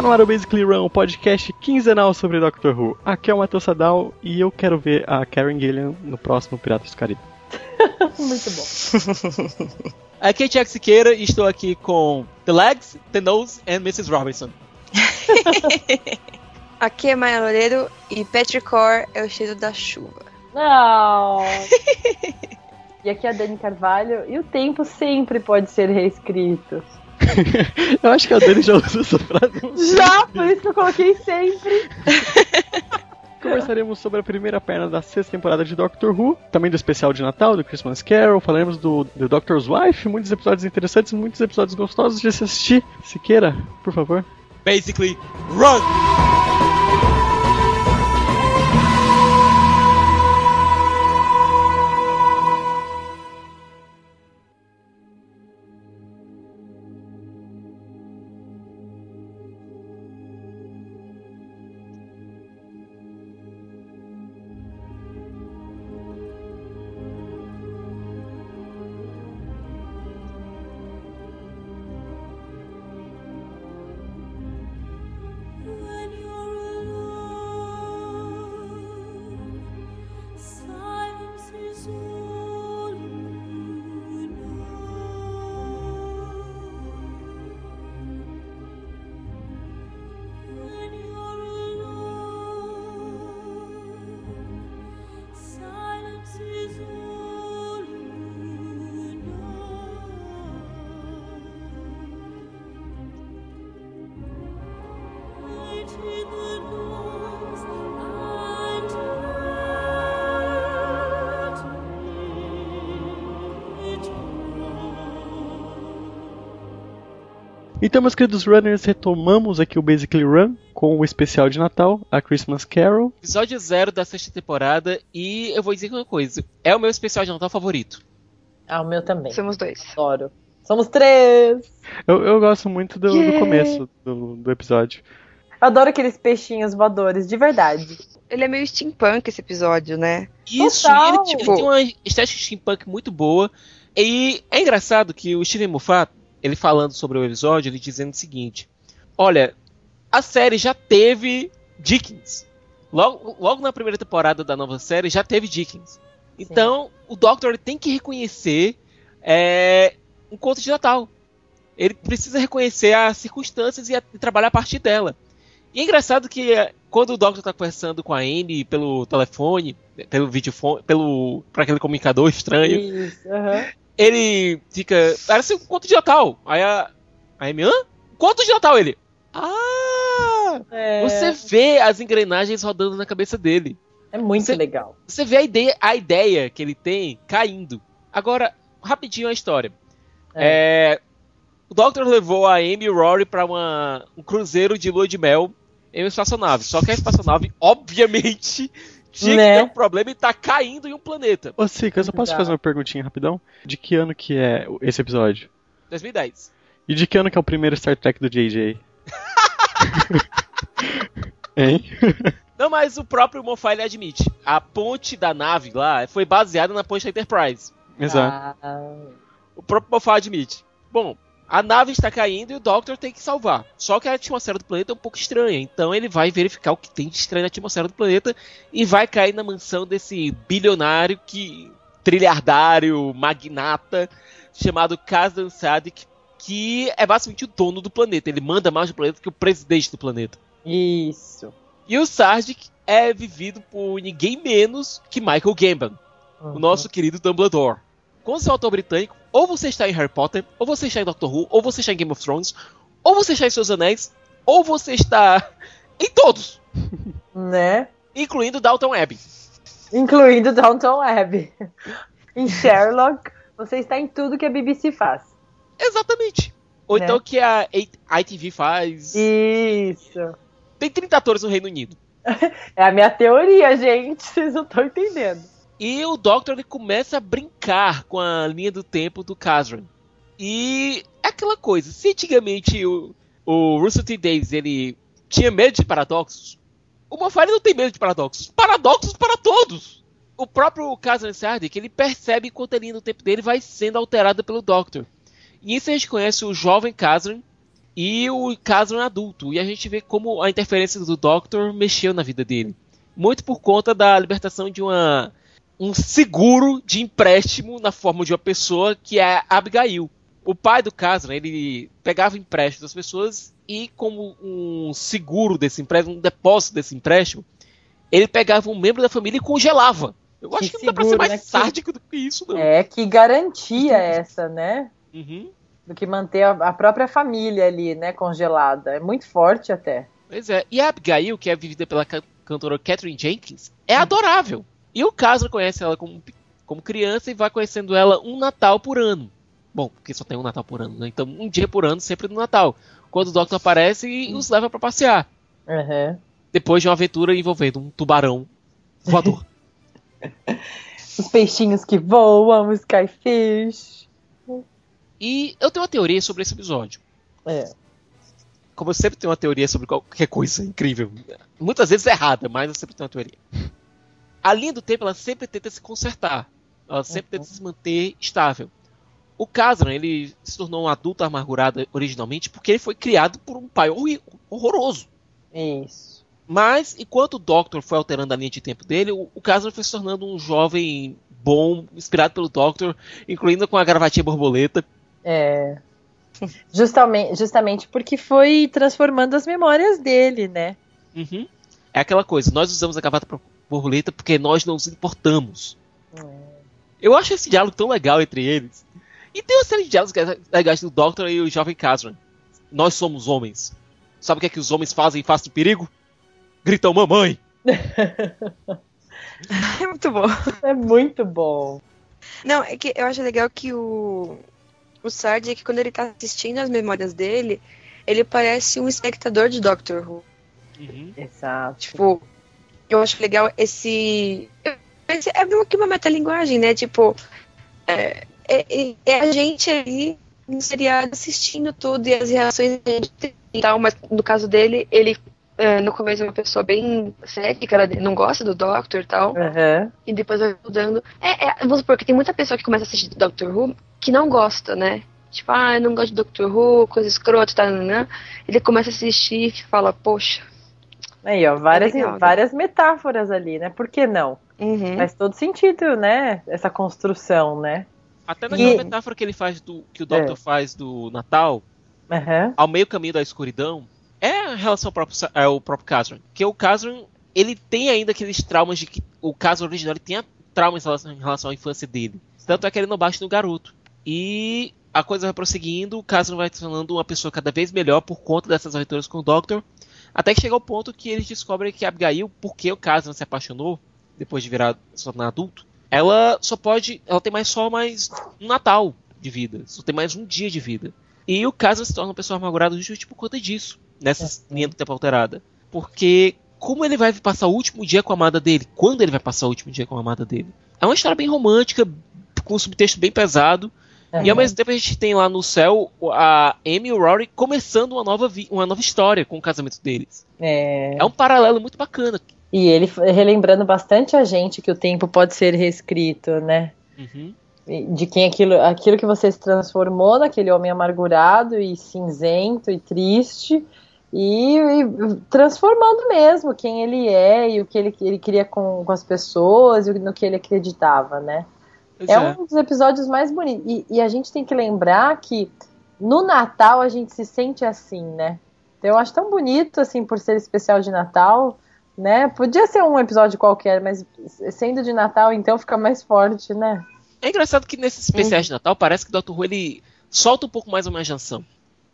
Está no ar o Basically Run, o podcast quinzenal sobre Doctor Who. Aqui é o Matheus Sadal e eu quero ver a Karen Gillian no próximo Piratas do Caribe. Muito bom. Aqui é Tiago Siqueira e estou aqui com The Legs, The Nose and Mrs. Robinson. Aqui é Maia Loureiro e Petrichor é o cheiro da chuva. Não. e aqui é a Dani Carvalho e o tempo sempre pode ser reescrito. eu acho que a Dani já usou essa frase. Já, por isso que eu coloquei sempre. Conversaremos sobre a primeira perna da sexta temporada de Doctor Who, também do especial de Natal, do Christmas Carol, falaremos do, do Doctor's Wife, muitos episódios interessantes, muitos episódios gostosos de se assistir. Siqueira, por favor. Basically, run! Então, meus queridos runners, retomamos aqui o Basically Run com o especial de Natal, a Christmas Carol. Episódio zero da sexta temporada e eu vou dizer uma coisa: é o meu especial de Natal favorito. Ah, o meu também. Somos dois. Adoro. Somos três. Eu, eu gosto muito do, do Yeah. começo do, do episódio. Adoro aqueles peixinhos voadores, de verdade. Ele é meio steampunk esse episódio, né? Isso, Total. e ele, tipo, ele tem uma estética steampunk muito boa. E é engraçado que o Steven Moffat, ele falando sobre o episódio, ele dizendo o seguinte: Olha, a série já teve Dickens. Logo, logo na primeira temporada da nova série já teve Dickens. Então, o Doctor tem que reconhecer é, um conto de Natal. Ele precisa reconhecer as circunstâncias e, a- e trabalhar a partir dela. E é engraçado que é, quando o Doctor tá conversando com a Amy pelo telefone, pelo videofone, pelo para aquele comunicador estranho, Isso, aham. Ele fica, parece um conto de Natal. Aí a, a Amy, hã? Conto de Natal ele. Ah! É, Você vê as engrenagens rodando na cabeça dele. é muito Você- legal. Você vê a ideia, a ideia que ele tem caindo. Agora, rapidinho a história. É, o Doctor levou a Amy e o Rory para uma, um cruzeiro de lua de mel em uma espaçonave. Só que a espaçonave, obviamente, tinha Né? que ter um problema e tá caindo em um planeta. Ô, Sica, eu só posso Exato. fazer uma perguntinha rapidão? De que ano que é esse episódio? 2010. E de que ano que é o primeiro Star Trek do JJ? hein? Não, mas o próprio Moffat admite. A ponte da nave lá foi baseada na ponte da Enterprise. Exato. Ah, O próprio Moffat admite. Bom, a nave está caindo e o Doctor tem que salvar. Só que a atmosfera do planeta é um pouco estranha. Então ele vai verificar o que tem de estranho na atmosfera do planeta e vai cair na mansão desse bilionário que. trilhardário, magnata, chamado Kazan Sadik, que é basicamente o dono do planeta. Ele manda mais do planeta que o presidente do planeta. isso. E o Sardik é vivido por ninguém menos que Michael Gambon, o nosso querido Dumbledore. É um autor britânico, ou você está em Harry Potter, ou você está em Doctor Who, ou você está em Game of Thrones, ou você está em Seus Anéis, ou você está em todos, Né? incluindo Dalton Abbey. Incluindo Downton Abbey. em Sherlock, você está em tudo que a BBC faz. Exatamente. Ou Né? então que a ITV faz. Isso. Tem 30 atores no Reino Unido. É a minha teoria, gente. Vocês não estão entendendo. E o Doctor ele começa a brincar com a linha do tempo do Kazran. E é aquela coisa, se antigamente o, o Russell T. Davies ele tinha medo de paradoxos, o Moffat não tem medo de paradoxos. Paradoxos para todos! O próprio Kazran Sardik, ele percebe quanto a linha do tempo dele vai sendo alterada pelo Doctor. E isso a gente conhece o jovem Kazran e o Kazran adulto. E a gente vê como a interferência do Doctor mexeu na vida dele. Muito por conta da libertação de uma um seguro de empréstimo na forma de uma pessoa que é Abigail. O pai do Kazran, ele pegava empréstimos das pessoas e como um seguro desse empréstimo, um depósito desse empréstimo, ele pegava um membro da família e congelava. Eu acho que, não dá pra ser seguro, mais né? Que- sádico do que isso, não. É, que garantia essa, né? Uhum. Do que manter a, própria família ali, né, congelada. É muito forte até. Pois é. E a Abigail, que é vivida pela ca- cantora Catherine Jenkins, é adorável. E o Kazra conhece ela como, como criança e vai conhecendo ela um Natal por ano. Bom, porque só tem um Natal por ano, né? Então um dia por ano, sempre no Natal. Quando o Doctor aparece e os leva pra passear. Uhum. Depois de uma aventura envolvendo um tubarão voador. Os peixinhos que voam, os skyfish. e eu tenho uma teoria sobre esse episódio. É. Como eu sempre tenho uma teoria sobre qualquer coisa incrível. Muitas vezes errada, mas eu sempre tenho uma teoria. A linha do tempo, ela sempre tenta se consertar. Ela sempre tenta se manter estável. O Kazran, ele se tornou um adulto amargurado originalmente porque ele foi criado por um pai horroroso. Isso. Mas, enquanto o Doctor foi alterando a linha de tempo dele, o, o Kazran foi se tornando um jovem bom, inspirado pelo Doctor, incluindo com a gravatinha borboleta. É. Justamente, justamente porque foi transformando as memórias dele, né? Uhum. É aquela coisa, nós usamos a gravata borboleta porque nós não nos importamos. Eu acho esse diálogo tão legal entre eles. E tem uma série de diálogos legais do Doctor e o jovem Kazran. Nós somos homens. Sabe o que é que os homens fazem em face do perigo? Gritam mamãe. É muito bom. É muito bom. Não, é que eu acho legal que o, o Sardik, quando ele tá assistindo as memórias dele, ele parece um espectador de Doctor Who. Uhum. Exato. Tipo, eu acho legal esse. esse é meio que uma metalinguagem, né? Tipo, é, é, é a gente ali no seriado assistindo tudo e as reações que a gente tem e tal, mas no caso dele, ele. é, no começo é uma pessoa bem cética, ela não gosta do Doctor e tal. Uhum. E depois vai mudando. É, é, vamos supor que tem muita pessoa que começa a assistir Doctor Who que não gosta, né? Tipo, ah, eu não gosto de Doctor Who, coisa escrota, tá, né? Ele começa a assistir e fala, poxa. Aí, ó, várias, É legal, né? várias metáforas ali, né? Por que não? Uhum. Faz todo sentido, né? Essa construção, né? Até naquela E- metáfora que ele faz do. que o Doctor É. faz do Natal, Uhum. ao meio caminho da escuridão, é a relação ao próprio, ao próprio Kazran. Que o Kazran, ele tem ainda aqueles traumas de que o Kazran original ele tinha traumas em relação, em relação à infância dele. Tanto é que ele não bate no garoto. E a coisa vai prosseguindo, o Kazran vai se tornando uma pessoa cada vez melhor por conta dessas aventuras com o Doctor. Até que chega ao ponto que eles descobrem que a Abigail, porque o Kazran se apaixonou, depois de virar se tornar adulto, ela só pode. Ela tem mais só mais um Natal de vida. Só tem mais um dia de vida. E o Kazran se torna uma pessoa amargurada justamente por conta disso. Nessa linha do tempo alterada. Porque como ele vai passar o último dia com a amada dele? Quando ele vai passar o último dia com a amada dele? É uma história bem romântica, com um subtexto bem pesado. E ao mesmo tempo a gente tem lá no céu a Amy e o Rory começando uma nova, uma nova história com o casamento deles. É. É um paralelo muito bacana. E ele relembrando bastante a gente que o tempo pode ser reescrito, né? Uhum. De quem aquilo, aquilo que você se transformou naquele homem amargurado e cinzento e triste e, e transformando mesmo quem ele é e o que ele, ele queria com, com as pessoas e no que ele acreditava, né? É, é. um dos episódios mais bonitos. E, e a gente tem que lembrar que no Natal a gente se sente assim, né? Então, eu acho tão bonito, assim, por ser especial de Natal, né? Podia ser um episódio qualquer, mas sendo de Natal, então fica mais forte, né? É engraçado que nesses especiais de Natal parece que o Dr. Who ele solta um pouco mais a imaginação.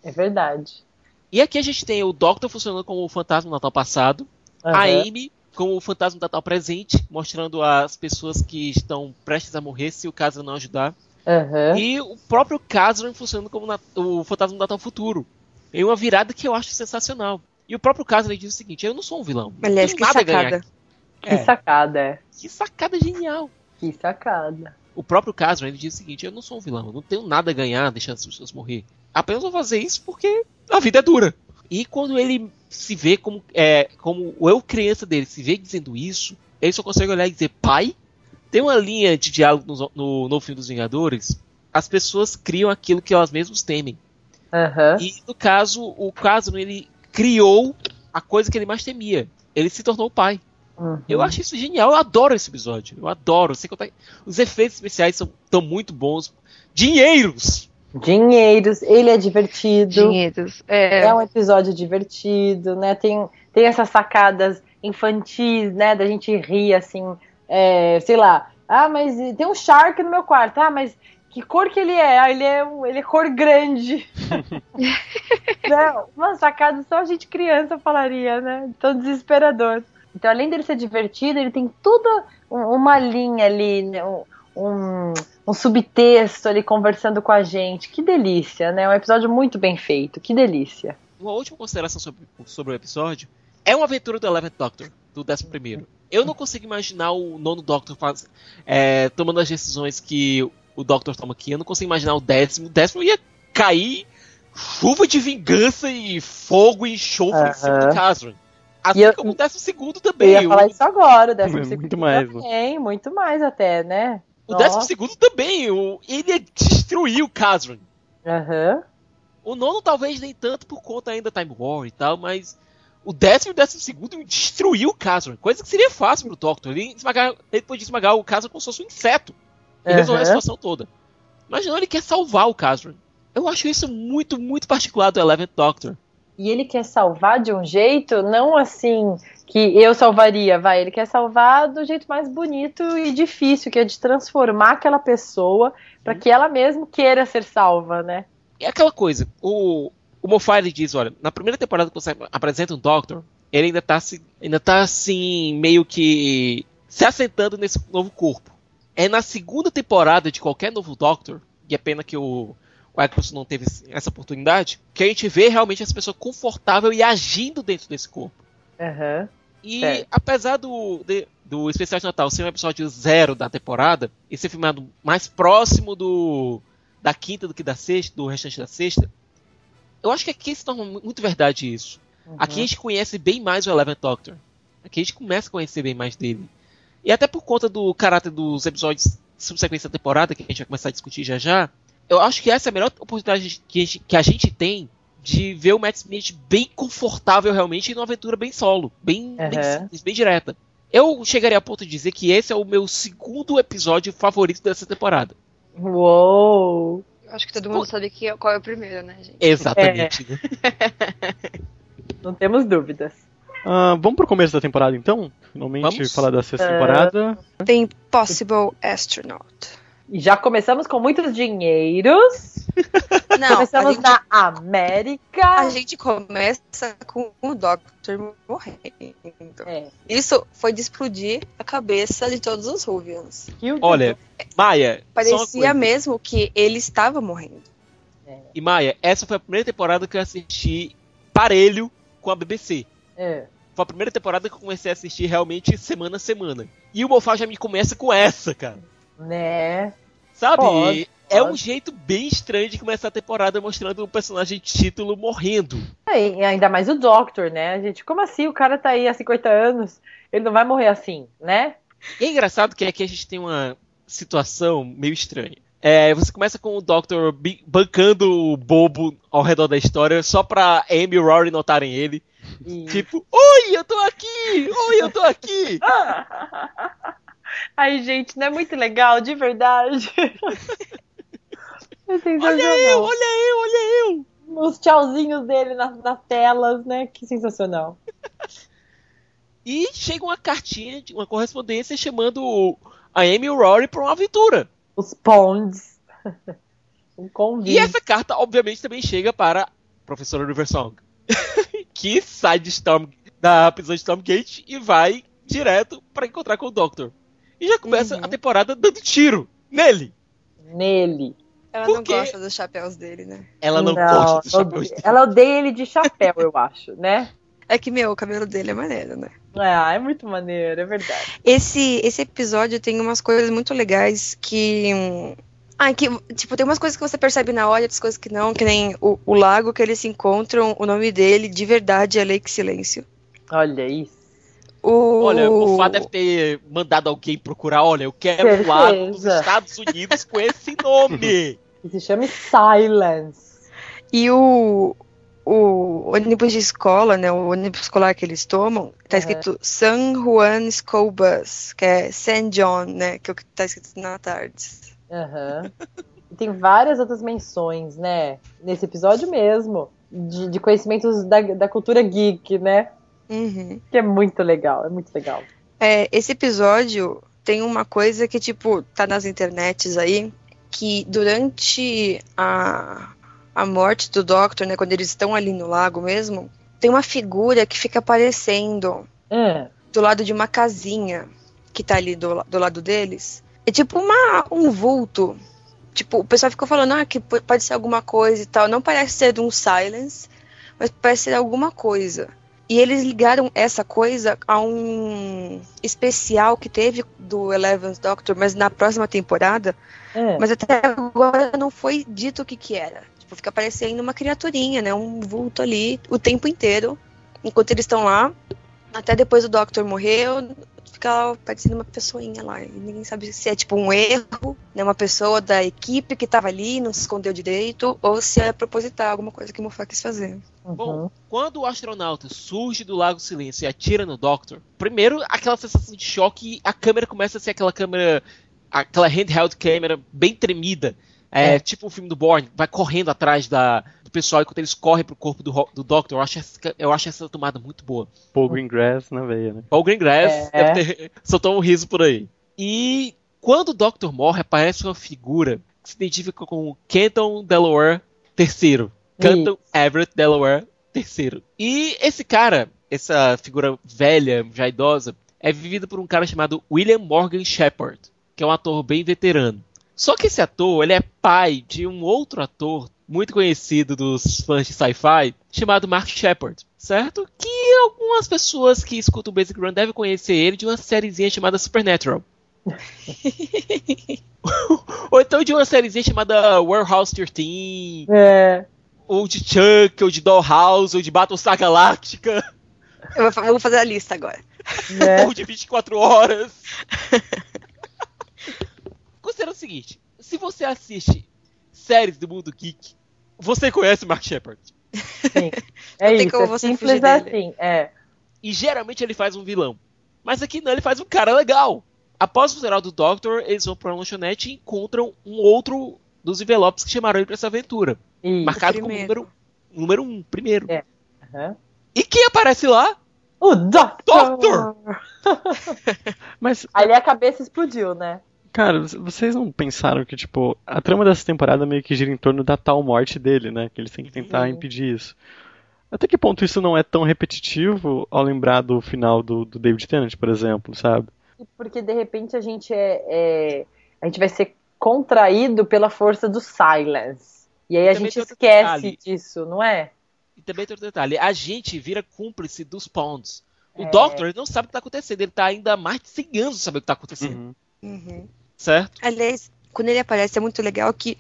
É verdade. E aqui a gente tem o Doctor funcionando como o fantasma do Natal passado, a Aham. Amy como o fantasma do Natal presente, mostrando as pessoas que estão prestes a morrer se o Kazran não ajudar. Aham. E o próprio Kazran funcionando como na- o fantasma do Natal futuro. Em uma virada que eu acho sensacional. E o próprio Kazran ele diz o seguinte: eu não sou um vilão. não Aliás, tenho que nada a ganhar sacada. Que sacada, é. Que sacada genial. Que sacada. O próprio Casman, ele diz o seguinte: Eu não sou um vilão, eu não tenho nada a ganhar deixando as pessoas morrer. Apenas vou fazer isso porque a vida é dura. E quando ele se vê como, é, como eu criança dele se vê dizendo isso, ele só consegue olhar e dizer pai. Tem uma linha de diálogo no, no, no filme dos Vingadores. As pessoas criam aquilo que elas mesmas temem. Aham. E no caso, o Casman ele criou a coisa que ele mais temia. Ele se tornou pai. Uhum. Eu acho isso genial, eu adoro esse episódio. Eu adoro. Sem contar- Os efeitos especiais são tão muito bons. Dinheiros! Dinheiros, ele é divertido. Dinheiros. É, É um episódio divertido, né? Tem, tem essas sacadas infantis, né? Da gente rir, assim, é, sei lá. Ah, mas tem um Shark no meu quarto. Ah, mas que cor que ele é? Ah, ele é, ele é cor grande. né? Uma sacada só a gente criança falaria, né? Tão desesperador. Então, além dele ser divertido, ele tem toda um- uma linha ali, né? Um, um, subtexto ali conversando com a gente. Que delícia, né? Um episódio muito bem feito. Que delícia. Uma última consideração sobre, sobre o episódio. É uma aventura do Eleventh Doctor, do 11 Eu não consigo imaginar o nono Doctor faz, é, tomando as decisões que o Doctor toma aqui. Eu não consigo imaginar o décimo. O décimo ia cair chuva de vingança e fogo e enxofre em cima do Casran. Assim E eu- como o décimo segundo Eu também. ia falar isso agora, o décimo É, segundo muito mais, também, muito mais até, né? O, o décimo Nossa. segundo também. O, ele o Casran. Aham. O nono talvez nem tanto por conta ainda da Time War e tal, mas o décimo e o décimo segundo destruiu o. Coisa que seria fácil pro Doctor. Ele, esmagar, ele podia esmagar o Casran como se fosse um inseto. E resolver a situação toda. Imagina, ele quer salvar o Casran. Eu acho isso muito, muito particular do Eleventh Doctor. E ele quer salvar de um jeito, não assim que eu salvaria, vai. Ele quer salvar do jeito mais bonito e difícil, que é de transformar aquela pessoa para Uhum. que ela mesma queira ser salva, né? É aquela coisa, o, o Moffat ele diz, olha, na primeira temporada que você apresenta um Doctor, ele ainda tá, se- ainda tá assim, meio que se assentando nesse novo corpo. É na segunda temporada de qualquer novo Doctor, e é pena que o, o Eccleston não teve essa oportunidade, que a gente vê realmente essa pessoa confortável e agindo dentro desse corpo. Aham. E Certo. apesar do, de- do especial de Natal ser um episódio zero da temporada, e ser filmado mais próximo do da quinta do que da sexta, do restante da sexta, eu acho que aqui se torna mu- muito verdade isso. Uhum. Aqui a gente conhece bem mais o Eleventh Doctor. Aqui a gente começa a conhecer bem mais dele. E até por conta do caráter dos episódios subsequentes da temporada, que a gente vai começar a discutir já já, eu acho que essa é a melhor oportunidade que a gente, que a gente tem de ver o Matt Smith bem confortável realmente numa aventura bem solo, bem, bem Aham. simples, bem direta. Eu chegaria a ponto de dizer que esse é o meu segundo episódio favorito dessa temporada. Uou! acho que todo mundo sabe que, qual é o primeiro, né, gente? Exatamente. né? Não temos dúvidas. Ah, vamos pro começo da temporada então? Finalmente Vamos. falar da sexta É. temporada. Tem Possible Astronaut. E já começamos com muitos dinheiros. Não, a começamos gente, na América. a gente começa com o Doctor morrendo. É, Isso foi de explodir a cabeça de todos os Ruvians. Olha, Maia, Parecia mesmo que ele estava morrendo. E Maia, essa foi a primeira temporada que eu assisti parelho com a BBC. É. Foi a primeira temporada que eu comecei a assistir realmente semana a semana. E o Moffat já me começa com essa, cara. Né? Sabe? Pode, É um jeito bem estranho de começar a temporada mostrando um personagem de título morrendo. É, E ainda mais o Doctor, né, gente? Como assim? O cara tá aí há 50 anos. Ele não vai morrer assim, né? E é engraçado que aqui a gente tem uma situação meio estranha. É, você começa com o Doctor bancando o bobo ao redor da história só pra Amy e o Rory notarem ele. Tipo, oi, eu tô aqui! Oi, eu tô aqui! Ai, gente, não é muito legal, de verdade. É. Olha eu, olha eu, olha eu! Os tchauzinhos dele nas, nas telas, né? Que sensacional. E chega uma cartinha, uma correspondência chamando a Amy e o Rory pra uma aventura. Os Ponds. Um convite. E essa carta, obviamente, também chega para a professora Riversong, que sai de Storm, da prisão de Stormgate e vai direto para encontrar com o Doctor. E já começa Uhum. a temporada dando tiro nele. Nele. Ela Por não quê? gosta dos chapéus dele, né? Ela não, gosta do chapéu odeia- Ela odeia ele de chapéu, eu acho, né? É que, meu, o cabelo dele é maneiro, né? Ah, é muito maneiro, é verdade. Esse, esse episódio tem umas coisas muito legais que. Ah, que, tipo, tem umas coisas que você percebe na hora, outras coisas que não, que nem o, o lago que eles se encontram, o nome dele de verdade é Lake Silêncio. Olha isso. O... Olha, o Fá deve ter mandado alguém procurar. Olha, eu quero um lago dos. Estados Unidos com esse nome. Que se chama Silence. E o, o ônibus de escola, né, o ônibus escolar que eles tomam, tá Aham. escrito San Juan School Bus, que é San John, né, que é o que tá escrito na tarde. Aham. E tem várias outras menções, né? Nesse episódio mesmo. De, de conhecimentos da, da cultura geek, né? Uhum. Que é muito legal, é muito legal. É, esse episódio tem uma coisa que, tipo, tá nas internets aí, que durante a, a morte do Doctor, né, quando eles estão ali no lago mesmo, tem uma figura que fica aparecendo Ah, do lado de uma casinha que tá ali do, do lado deles. É tipo uma, um vulto. Tipo, o pessoal ficou falando, ah, que pode ser alguma coisa e tal. Não parece ser de um silence, mas parece ser alguma coisa. E eles ligaram essa coisa a um especial que teve do Eleventh Doctor, mas na próxima temporada. ah. Mas até agora não foi dito o que que era. Tipo, fica parecendo uma criaturinha, né? Um vulto ali o tempo inteiro. Enquanto eles estão lá. Até depois o Doctor morreu, fica parecendo uma pessoinha lá. E ninguém sabe se é tipo um erro, né? Uma pessoa da equipe que tava ali, não se escondeu direito, ou se é proposital, alguma coisa que o Moffat quis fazer. Uhum. Bom, quando o astronauta surge do Lago Silêncio e atira no Doctor, primeiro aquela sensação de choque, a câmera começa a ser aquela câmera, aquela handheld câmera bem tremida, é, É. tipo o filme do Bourne, vai correndo atrás da, pessoal enquanto eles correm pro corpo do, do Doctor. Eu acho, essa, eu acho essa tomada muito boa. Paul Greengrass na veia, né? Paul Greengrass É. deve ter, soltou um riso por aí. E quando o Doctor morre, aparece uma figura que se identifica com Kenton Delaware III. Canton Everett Delaware III. E esse cara, essa figura velha, já idosa, é vivida por um cara chamado William Morgan Shepard, que é um ator bem veterano. Só que esse ator, ele é pai de um outro ator muito conhecido dos fãs de sci-fi, chamado Mark Shepard, certo? Que algumas pessoas que escutam o Basic Run devem conhecer ele de uma sériezinha chamada Supernatural. ou então de uma sériezinha chamada Warehouse 13, É, ou de Chuck, ou de Dollhouse, ou de Battlestar Galactica, Eu vou fa- vou fazer a lista agora. né? ou de 24 horas. Considera o seguinte: se você assiste séries do mundo geek, você conhece Mark Shepard. Sim. É Não tem isso, como é você simples fugir dele. assim. É. E geralmente ele faz um vilão. Mas aqui não, ele faz um cara legal. Após o funeral do Doctor, eles vão pra uma lanchonete e encontram um outro dos envelopes que chamaram ele pra essa aventura. Isso. marcado como primeiro. número, número um, primeiro. É. Aham. E quem aparece lá? O Doctor! Doctor! Mas, Ali a cabeça explodiu, né? Cara, vocês não pensaram que, tipo, a trama dessa temporada meio que gira em torno da tal morte dele, né? Que eles têm que tentar Uhum. impedir isso. Até que ponto isso não é tão repetitivo ao lembrar do final do, do David Tennant, por exemplo, sabe? Porque de repente a gente é, é- a gente vai ser contraído pela força do silence. E aí a Também gente esquece disso, não é? E também tem outro detalhe: a gente vira cúmplice dos Pounds. O É. Doctor ele não sabe o que tá acontecendo, ele tá ainda há mais de 100 anos saber o que tá acontecendo, Uhum. Uhum. Certo? Aliás, quando ele aparece é muito legal que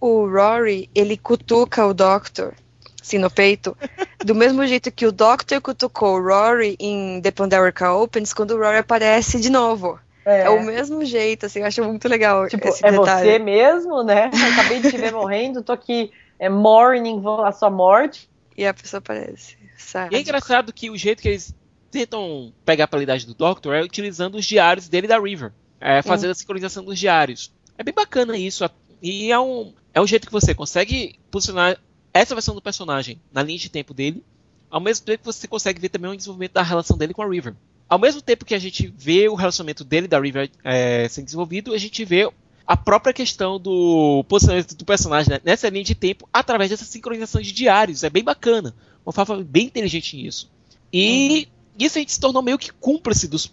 o Rory, ele cutuca o Doctor, assim, no peito, do mesmo jeito que o Doctor cutucou o Rory em The Pandorica Opens, quando o Rory aparece de novo. É, o mesmo jeito, assim, eu acho muito legal Tipo, esse é detalhe. você mesmo, né? Eu acabei de te ver morrendo, tô aqui é mourning a sua morte. E a pessoa aparece, sabe? E é engraçado que o jeito que eles tentam pegar a qualidade do Doctor é utilizando os diários dele da River. É, fazendo a sincronização dos diários. É bem bacana isso. E é um, é um jeito que você consegue posicionar essa versão do personagem na linha de tempo dele, ao mesmo tempo que você consegue ver também o desenvolvimento da relação dele com a River. Ao mesmo tempo que a gente vê o relacionamento dele e da River é, sendo desenvolvido, a gente vê a própria questão do posicionamento do personagem né, nessa linha de tempo através dessa sincronização de diários. É bem bacana. Uma Fafa bem inteligente nisso. E isso a gente se tornou meio que cúmplice dos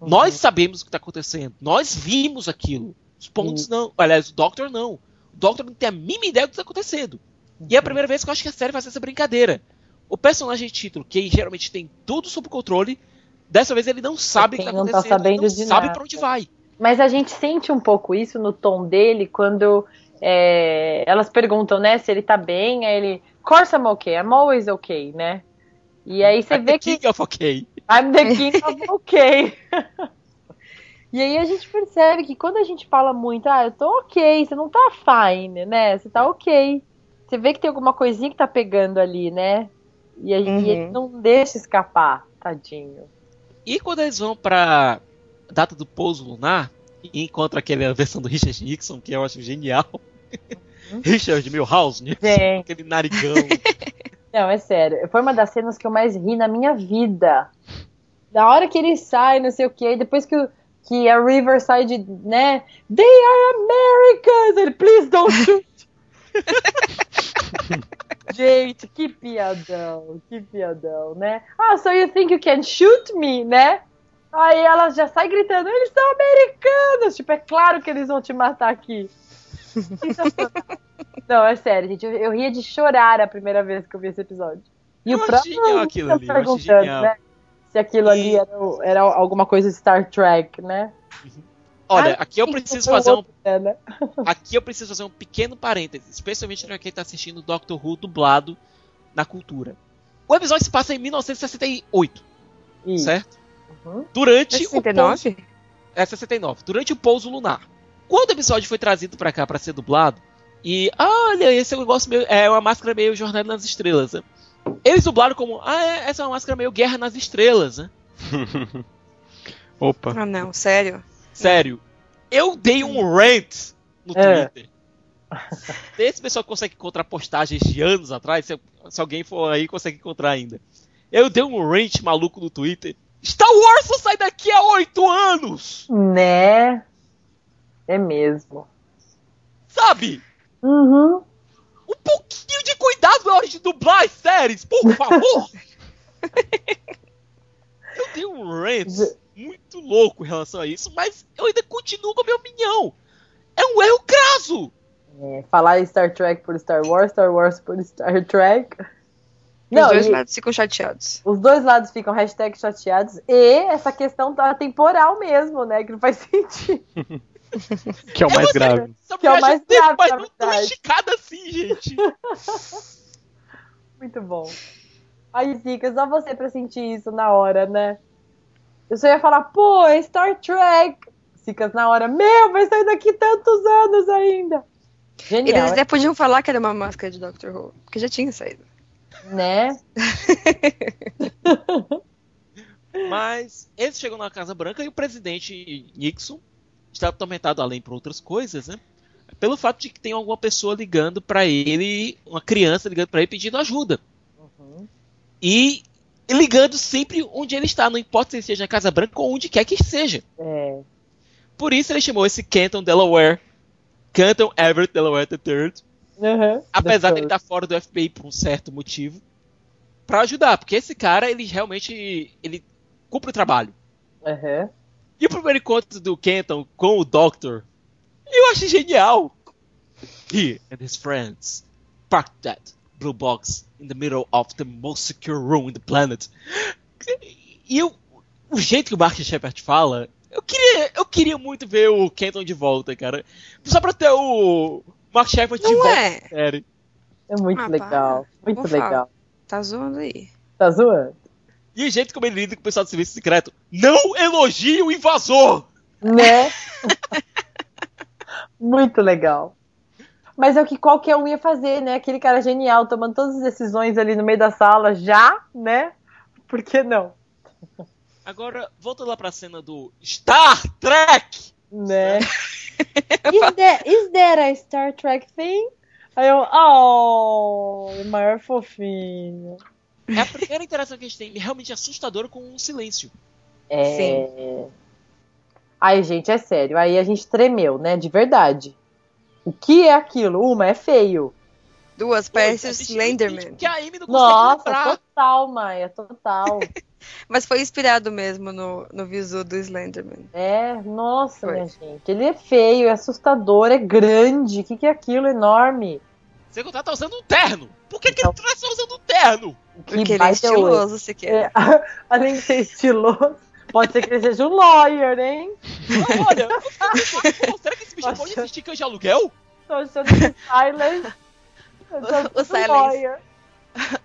Ponds. Nós sabemos o que está acontecendo. Nós vimos aquilo. Os Ponds não. Aliás, o Doctor não. O Doctor não tem a mínima ideia do que está acontecendo. E é a primeira vez que eu acho que a série faz essa brincadeira. O personagem título, que geralmente tem tudo sob controle, dessa vez ele não sabe o que Quem tá não tá acontecendo, ele sabendo não de sabe pra onde vai. Mas a gente sente um pouco isso no tom dele quando é, elas perguntam, né, se ele tá bem, aí ele, course I'm okay, I'm always okay, né? E aí você I'm vê the que King of OK. I'm the king of okay. e aí a gente percebe que quando a gente fala muito, ah, eu tô ok, você não tá fine, né? Você tá ok. Você vê que tem alguma coisinha que tá pegando ali, né? E, a, e Uhum. ele não deixa escapar, tadinho. E quando eles vão pra data do pouso lunar e encontram aquela versão do Richard Nixon, que eu acho genial. Richard Milhouse, Nixon, Gente. aquele narigão. Não, é sério. Foi uma das cenas que eu mais ri na minha vida. Da hora que ele sai, não sei o quê, depois que, que a River sai de, né? They are Americans! Ele, please don't shoot! Gente, que piadão, que piadão, né? Ah, so you think you can shoot me, né? Aí ela já sai gritando, eles são americanos! Tipo, é claro que eles vão te matar aqui. Não, é sério, gente. Eu, eu ria de chorar a primeira vez que eu vi esse episódio. E Eu o próprio genial aquilo ali, perguntando, né? Se aquilo ali E- era, o- era alguma coisa Star Trek, né? Olha, aqui eu preciso fazer um né? Aqui eu preciso fazer um pequeno parêntese, especialmente para quem tá assistindo Doctor Who dublado na cultura. O episódio se passa em 1968, Isso. certo? Uhum. Durante É o pouso, 69? é 69, durante o pouso lunar. Quando o episódio foi trazido pra cá pra ser dublado, e olha, esse é um negócio meio, é uma máscara meio Jornada nas Estrelas, né? Eles dublaram como, ah, é, essa é uma máscara meio Guerra nas Estrelas, né? Opa. Ah, não, sério. Sério. Eu dei um rant no É. Twitter. Esse pessoal consegue encontrar postagens de anos atrás, se, se alguém for aí, consegue encontrar ainda. Eu dei um rant maluco no Twitter. Star Wars só sai daqui a oito anos! Né? É mesmo. Sabe? Uhum. Um pouquinho de cuidado na hora de dublar as séries, por favor! eu dei um rant muito louco em relação a isso, mas eu ainda continuo com a minha opinião. É um erro crasso! É, falar Star Trek por Star Wars, Star Wars por Star Trek. Os Não, dois e lados ficam chateados. os dois lados ficam hashtag chateados e essa questão tá temporal mesmo, né? Que não faz sentido. Que é o mais grave. Essa Que é o mais grave, mas não tão esticada assim, gente. Muito bom. Aí, Zica, só você pra sentir isso na hora, né? Eu só ia falar, pô, é Star Trek. Zicas na hora, meu, vai sair daqui tantos anos ainda. Genial, Eles até podiam falar que era uma máscara de Doctor Who, porque já tinha saído. né? Mas eles chegam na Casa Branca e o presidente Nixon está atormentado, além por outras coisas, né? Pelo fato de que tem alguma pessoa ligando pra ele, uma criança ligando pra ele pedindo ajuda. Uhum. E ligando sempre onde ele está, não importa se ele esteja na Casa Branca ou onde quer que seja. É. Por isso ele chamou esse Canton Delaware, Canton Everett Delaware III, Uhum. apesar dele Depois. estar fora do FBI por um certo motivo, pra ajudar, porque esse cara, ele realmente, ele cumpre o trabalho. Uhum. E o primeiro encontro do Kenton com o Doctor, eu achei genial. He and his friends parked that blue box in the middle of the most secure room in the planet. E eu, o jeito que o Mark Shepard fala, eu queria, eu queria muito ver o Kenton de volta, cara. Só pra ter o Mark Shepard de Não volta é. na série. É muito Ah, legal. para. Muito Vou falar. legal. Tá zoando aí. Tá zoando? E o jeito como ele lida com o pessoal do serviço secreto. Não elogie o invasor! Né? muito legal. Mas é o que qualquer um ia fazer, né? Aquele cara genial, tomando todas as decisões ali no meio da sala, já, né? Por que não? Agora, volta lá pra cena do Star Trek! Né? is, there, is there a Star Trek thing? Aí eu, oh, o maior fofinho. É a primeira interação que a gente tem realmente assustadora com um silêncio. É... Ai, gente, é sério. Aí a gente tremeu, né? De verdade. O que é aquilo? Uma, é feio. Duas, parece o Esse Slenderman. Que a Amy não Nossa, lembrar. total, Maia, total. Mas foi inspirado mesmo no, no visu do Slenderman. É, nossa, Foi. minha gente. Ele é feio, é assustador, é grande. O que, que é aquilo enorme? Sem contar, tá usando um terno. Por que, que Então- ele tá só usando um terno? Porque ele é estiloso, você quer. é, além de ser estiloso, pode ser que ele seja um lawyer, hein? Ah, Olha, pensando, pô, será que esse bicho pode cães de aluguel? Tô achando que o Silence. achando O um Silence. lawyer.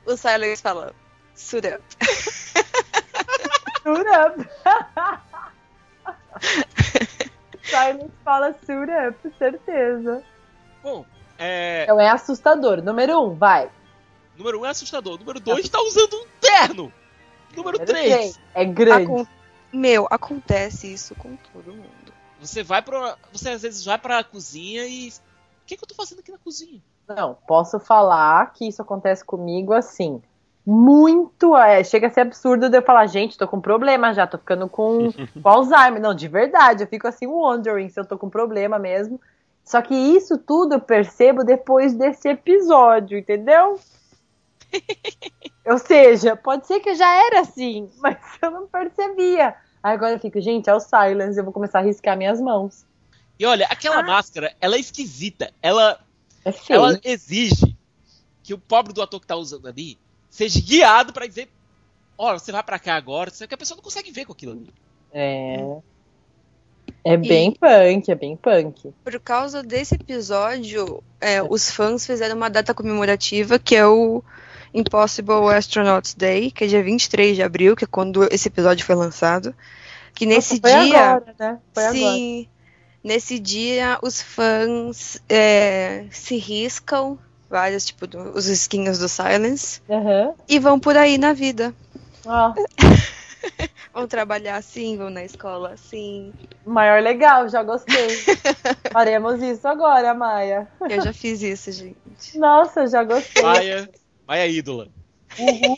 O Silence fala, suit up. Suit up. Silence fala suit up, certeza. Bom, é. Então é assustador. Número um, vai. Número 1 um é assustador. Número 2 tá usando um terno. Número Número 3. três, É grande. Acon- Meu, acontece isso com todo mundo. Você vai pra. Você às vezes vai pra cozinha e. O que, que eu tô fazendo aqui na cozinha? Não, posso falar que isso acontece comigo assim. Muito. É, chega a ser absurdo de eu falar, gente, tô com problema já, tô ficando com, com Alzheimer. Não, de verdade, eu fico assim wondering se eu tô com problema mesmo. Só que isso tudo eu percebo depois desse episódio, entendeu? Ou seja, pode ser que eu já era assim, mas eu não percebia. Aí agora eu fico, gente, é o silence, eu vou começar a riscar minhas mãos. E olha, aquela Ah. máscara, ela é esquisita. Ela, É ela exige que o pobre do ator que tá usando ali seja guiado pra dizer: Olha, você vai pra cá agora, só que a pessoa não consegue ver com aquilo ali. É. É bem punk, é bem punk. Por causa desse episódio, é, os fãs fizeram uma data comemorativa que é o Impossible Astronauts Day, que é dia 23 de abril, que é quando esse episódio foi lançado. Que nesse Nossa, foi dia. agora, né? Foi agora. sim. Nesse dia, os fãs é, se riscam, vários, tipo, do- os risquinhos do Silence, Aham. e vão por aí na vida. Ó, Vão trabalhar assim, vão na escola assim. maior legal, já gostei. Faremos isso agora, Maia. Eu já fiz isso, gente. Nossa, já gostei. Maia, Maia ídola. Uhum.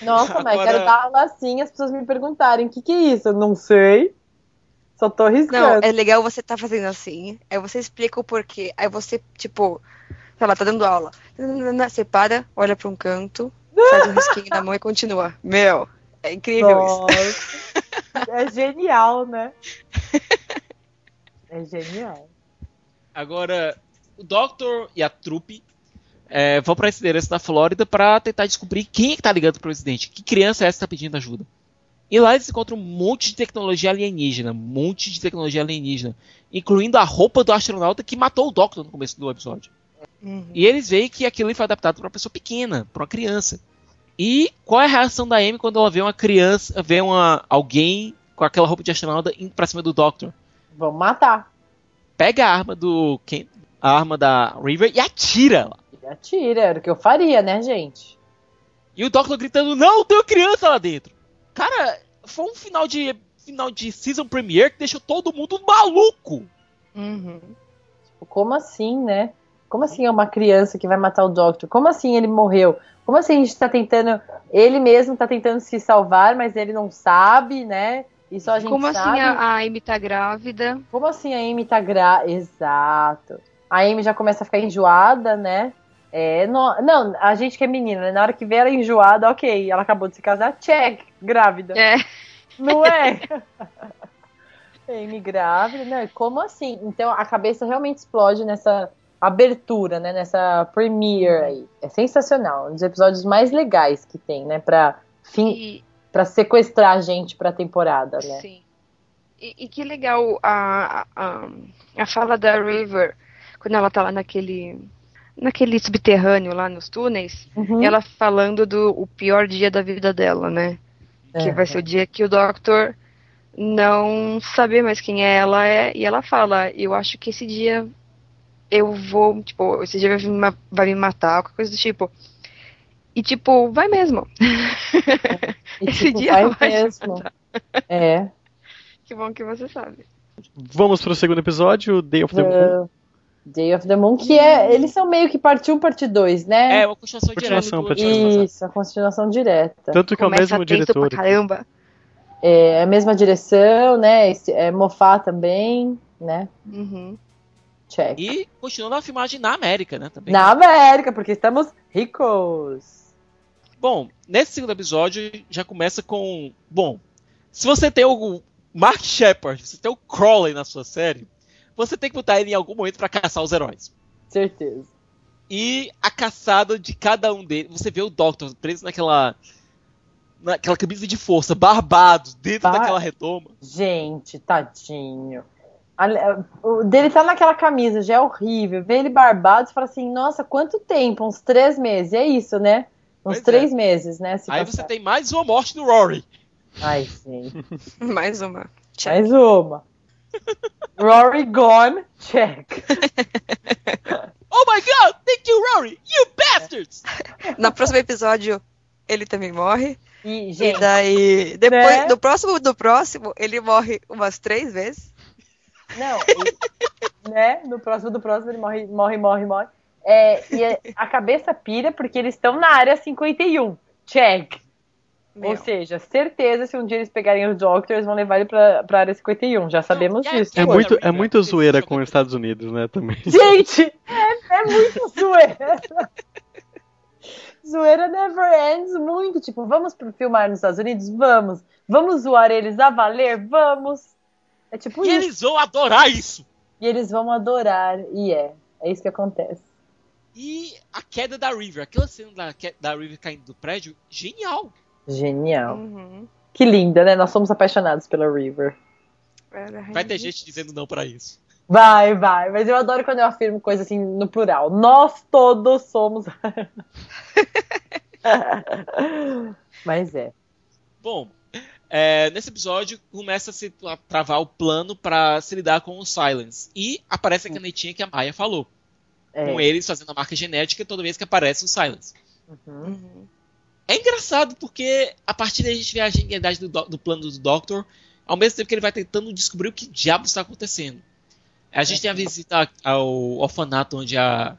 Nossa, Maia, Agora- quero dar aula assim as pessoas me perguntarem o que, que é isso. Eu não sei. Só tô Não, riscando. é legal você tá fazendo assim, aí você explica o porquê, aí você, tipo, sei lá, tá dando aula. Você para, olha pra um canto, faz um risquinho na mão e continua. Meu, é incrível isso. Nossa. É genial, né? É genial. Agora, o Doctor e a trupe é, vão pra esse endereço na Flórida pra tentar descobrir quem é que tá ligando pro presidente. Que criança é essa que tá pedindo ajuda? E lá eles encontram um monte de tecnologia alienígena. Um monte de tecnologia alienígena. Incluindo a roupa do astronauta que matou o Doctor no começo do episódio. Uhum. E eles veem que aquilo foi adaptado pra uma pessoa pequena, pra uma criança. E qual é a reação da Amy quando ela vê uma criança, vê uma, alguém com aquela roupa de astronauta indo pra cima do Doctor? Vamos matar. Pega a arma do Ken, a arma da River e atira ela. E atira, era o que eu faria, né, gente? E o Doctor gritando: "Não, tem uma criança lá dentro". Cara, foi um final de final de season premiere que deixou todo mundo maluco. Uhum. Tipo, Como assim, né? Como assim é uma criança que vai matar o Doctor? Como assim ele morreu? Como assim a gente tá tentando. Ele mesmo tá tentando se salvar, mas ele não sabe, né? E só a gente Como sabe. assim a, a Amy tá grávida? Como assim a Amy tá gra... Exato. A Amy já começa a ficar enjoada, né? É, não, não, a gente que é menina, né? Na hora que vê ela enjoada, ok, ela acabou de se casar, check, grávida. É. Não é? Amy grávida, né? Como assim? Então a cabeça realmente explode nessa abertura, né? Nessa premiere aí. É sensacional. Um dos episódios mais legais que tem, né? Pra, fim, pra sequestrar a gente pra temporada, né? Sim. E, e que legal a, a, a fala da River, quando ela tá lá naquele, naquele subterrâneo lá nos túneis, Uhum. ela falando do o pior dia da vida dela, né? Que É. vai ser o dia que o Doctor não saber mais quem é ela é, e ela fala, eu acho que esse dia eu vou, tipo, esse dia vai me, ma- vai me matar, qualquer coisa do tipo. E tipo, vai mesmo. E, Esse tipo, dia vai vai mesmo. É. que bom que você sabe. Vamos pro segundo episódio, Day of the Moon. The Day of the Moon, que é. Eles são meio que parte 1, parte 2, né? É, uma continuação direta Continuação, do episódio passado. Isso, a continuação direta. Tanto que é o Começa mesmo diretor. pra caramba. É a mesma direção, né? Esse, é, Mofá também, né? Uhum. Check. E continuando a filmagem na América, né, também. Na América, porque estamos ricos. Bom, nesse segundo episódio já começa com. Bom, se você tem o Mark Shepard, se você tem o Crowley na sua série, você tem que botar ele em algum momento pra caçar os heróis. Certeza. E a caçada de cada um deles. Você vê o Doctor preso naquela. naquela camisa de força, barbado, dentro Bar- daquela redoma. Gente, tadinho. O dele tá naquela camisa, já é horrível. Vê ele barbado e fala assim: nossa, quanto tempo? Uns três meses. É isso, né? Uns Pois três é. meses, né? Aí passar. você tem mais uma morte do Rory. Ai, gente. Mais uma. Check. Mais uma. Rory gone, check. Oh my god, thank you, Rory! You bastards! No próximo episódio, ele também morre. E, E gente, daí, depois, Né? do próximo do próximo, ele morre umas três vezes. Não, e- né? No próximo do próximo ele morre, morre, morre, morre. É, e é- a cabeça pira porque eles estão na área 51. Check. Ou Meu. seja, certeza se um dia eles pegarem os Doctors, vão levar ele pra, pra área 51. Já sabemos Não, disso. É Pô, muito, River, é muito zoeira com os Estados Unidos, né, também. Gente, é, é muito zoeira. zoeira never ends muito. Tipo, vamos pro filmar nos Estados Unidos? Vamos. Vamos zoar eles a valer? Vamos. É tipo E isso. eles vão adorar isso! E eles vão adorar. E é. É isso que acontece. E a queda da River, aquela cena da, da River caindo do prédio, genial! Genial. Uhum. Que linda, né? Nós somos apaixonados pela River. Era Vai ter gente dizendo não pra isso. Vai, vai. Mas eu adoro quando eu afirmo coisa assim no plural. Nós todos somos. Mas é. Bom, é, nesse episódio começa a se travar o plano pra se lidar com o Silence. E aparece a canetinha que a Maia falou. é. Com eles fazendo a marca genética toda vez que aparece o Silence. Uhum. É engraçado porque a partir daí a gente vê a genialidade do, do- plano do Doctor, ao mesmo tempo que ele vai tentando descobrir o que diabo está acontecendo. A gente tem a visita ao orfanato onde a,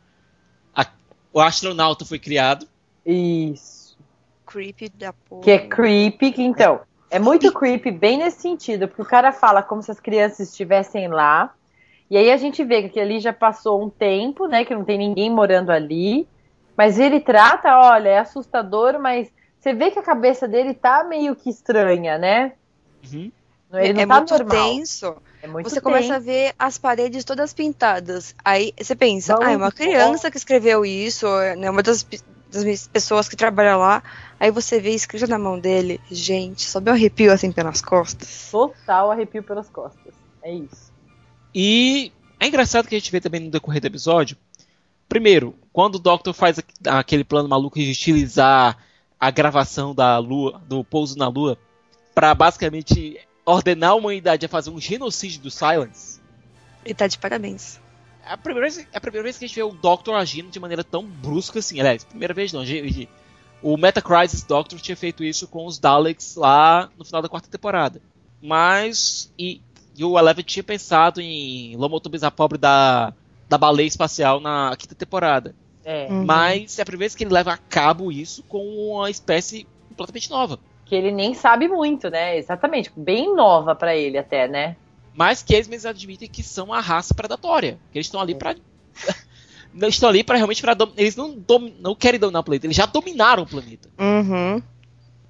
a- o astronauta foi criado. Isso. Creepy da porra. Que é creepy, que então, é muito creepy bem nesse sentido, porque o cara fala como se as crianças estivessem lá, e aí a gente vê que ali já passou um tempo, né, que não tem ninguém morando ali, mas ele trata, olha, é assustador, mas você vê que a cabeça dele tá meio que estranha, né? Uhum. Ele não é tá muito normal. tenso. É muito você começa a tenso. ver as paredes todas pintadas. Aí você pensa, Vamos ah, é uma criança que escreveu isso, né? Uma das, das pessoas que trabalha lá. Aí você vê escrito na mão dele, gente, sobe um arrepio assim pelas costas. Total arrepio pelas costas. É isso. E é engraçado que a gente vê também no decorrer do episódio. Primeiro, quando o Doctor faz aqu- aquele plano maluco de utilizar a gravação da Lua, do pouso na Lua, pra basicamente ordenar a humanidade a fazer um genocídio do Silence. E tá de parabéns. É a primeira vez, é a primeira vez que a gente vê o Doctor agindo de maneira tão brusca assim. Aliás, primeira vez não. gente, O Metacrisis Doctor tinha feito isso com os Daleks lá no final da quarta temporada. Mas. E, e o Eleven tinha pensado em lobotomizar a pobre da, da baleia espacial na quinta temporada. É. Uhum. Mas é a primeira vez que ele leva a cabo isso com uma espécie completamente nova. Que ele nem sabe muito, né? Exatamente. Bem nova pra ele até, né? Mas que eles mesmos admitem que são a raça predatória. Que eles estão ali pra. Eles estão ali para realmente pra dom- Eles não, dom- não querem dominar o planeta, eles já dominaram o planeta. Uhum.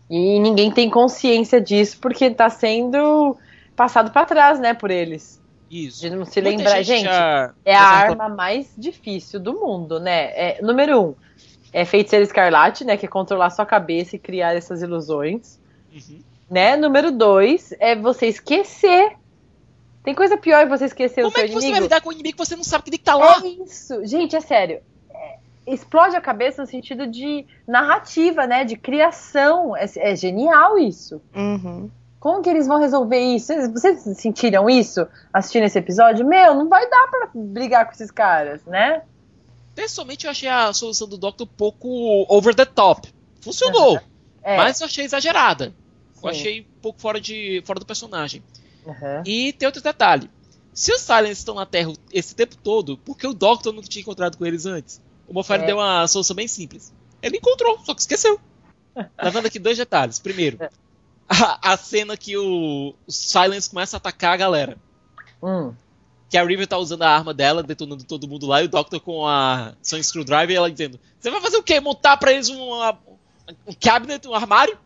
E ninguém tem consciência disso porque tá sendo passado pra trás, né, por eles. Isso. De não se Muita lembrar. Gente, já- é a arma mais difícil do mundo, né? É, número um, é feiticeiro escarlate, né? Que é controlar sua cabeça e criar essas ilusões. Uhum. Né? Número dois, é você esquecer. Tem coisa pior que você esquecer o Como seu é que você vai inimigo? lidar com um inimigo que você não sabe que tem que estar lá? É isso. Gente, é sério. É, explode a cabeça no sentido de narrativa, né? De criação. É, é genial isso. Uhum. Como que eles vão resolver isso? Vocês, sentiram isso assistindo esse episódio? Meu, não vai dar pra brigar com esses caras, né? Pessoalmente, eu achei a solução do Doctor um pouco over the top. Funcionou, É. mas eu achei exagerada. Eu Sim. achei um pouco fora, de, fora do personagem. Uhum. E tem outro detalhe. Se os Silence estão na Terra esse tempo todo, por que o Doctor não tinha encontrado com eles antes? O Moffat É. deu uma solução bem simples. Ele encontrou, só que esqueceu. Levando aqui dois detalhes. Primeiro, a, a cena que o, o Silence começa a atacar a galera. Hum. Que a River tá usando a arma dela, detonando todo mundo lá, e o Doctor com a Sonic Screwdriver e ela dizendo: Você vai fazer o quê? Montar pra eles um, um cabinet, um armário?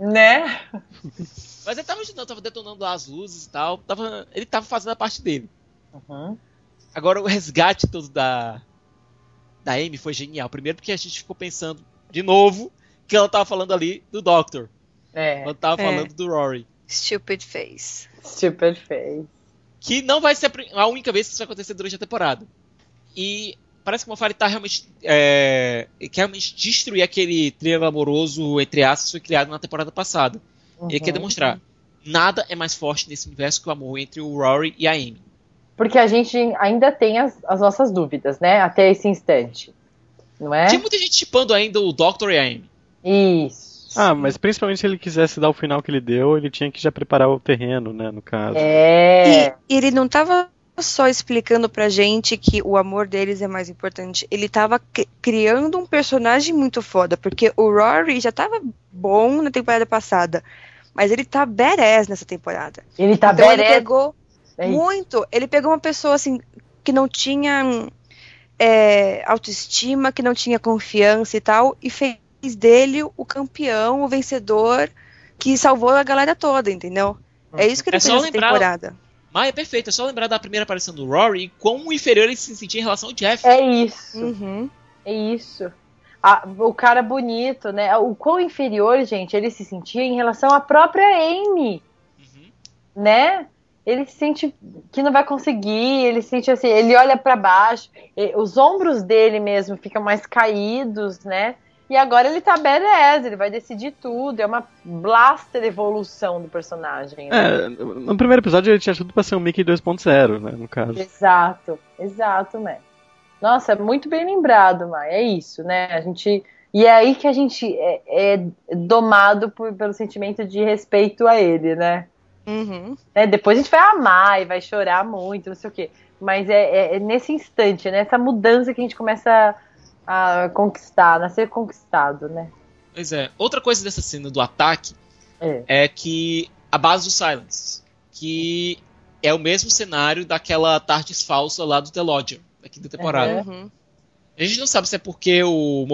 Né? Mas ele tava ajudando, tava detonando as luzes e tal. Tava, ele tava fazendo a parte dele. Uhum. Agora o resgate todo da da Amy foi genial. Primeiro porque a gente ficou pensando de novo que ela tava falando ali do Doctor. É, Ela tava É. falando do Rory. Stupid face. super feio. Que não vai ser a única vez que isso vai acontecer durante a temporada. E parece que o Mofari tá realmente. É, quer realmente destruir aquele triângulo amoroso, entre aspas, que foi criado na temporada passada. Ele Uhum. quer demonstrar. Nada é mais forte nesse universo que o amor entre o Rory e a Amy. Porque a gente ainda tem as, as nossas dúvidas, né? Até esse instante. Não é? Tinha muita gente chipando ainda o Doctor e a Amy. Isso. Ah, mas principalmente se ele quisesse dar o final que ele deu, ele tinha que já preparar o terreno, né, no caso. É. E ele não tava só explicando pra gente que o amor deles é mais importante. Ele tava cri- criando um personagem muito foda, porque o Rory já tava bom na temporada passada, mas ele tá badass nessa temporada. Ele tá então ele badass. pegou É muito. Ele pegou uma pessoa assim que não tinha é, autoestima, que não tinha confiança e tal, e fez dele o campeão, o vencedor que salvou a galera toda, entendeu? É isso que ele É fez só nessa lembrar- temporada. Mas é perfeito, é só lembrar da primeira aparição do Rory e quão inferior ele se sentia em relação ao Jeff. É isso. Uhum. É isso. Ah, o cara bonito, né? O quão inferior, gente, ele se sentia em relação à própria Amy, Uhum. né? Ele se sente que não vai conseguir, ele se sente assim, ele olha pra baixo, os ombros dele mesmo ficam mais caídos, né? E agora ele tá badass, ele vai decidir tudo, é uma blaster evolução do personagem. né? É, no primeiro episódio ele tinha tudo pra ser um Mickey 2.0, né, no caso. Exato, exato, né? Nossa, muito bem lembrado, Mai. É isso, né? A gente. E é aí que a gente é, é domado por- pelo sentimento de respeito a ele, né? Uhum. Né? Depois a gente vai amar e vai chorar muito, não sei o quê. Mas é, é- é nesse instante, né? Essa mudança que a gente começa a, conquistar, a ser conquistado, né? Pois é. Outra coisa dessa cena do ataque É. é que a base do Silence, que é o mesmo cenário daquela TARDIS falsa lá do The Lodger, da quinta temporada. Uhum. A gente não sabe se é porque o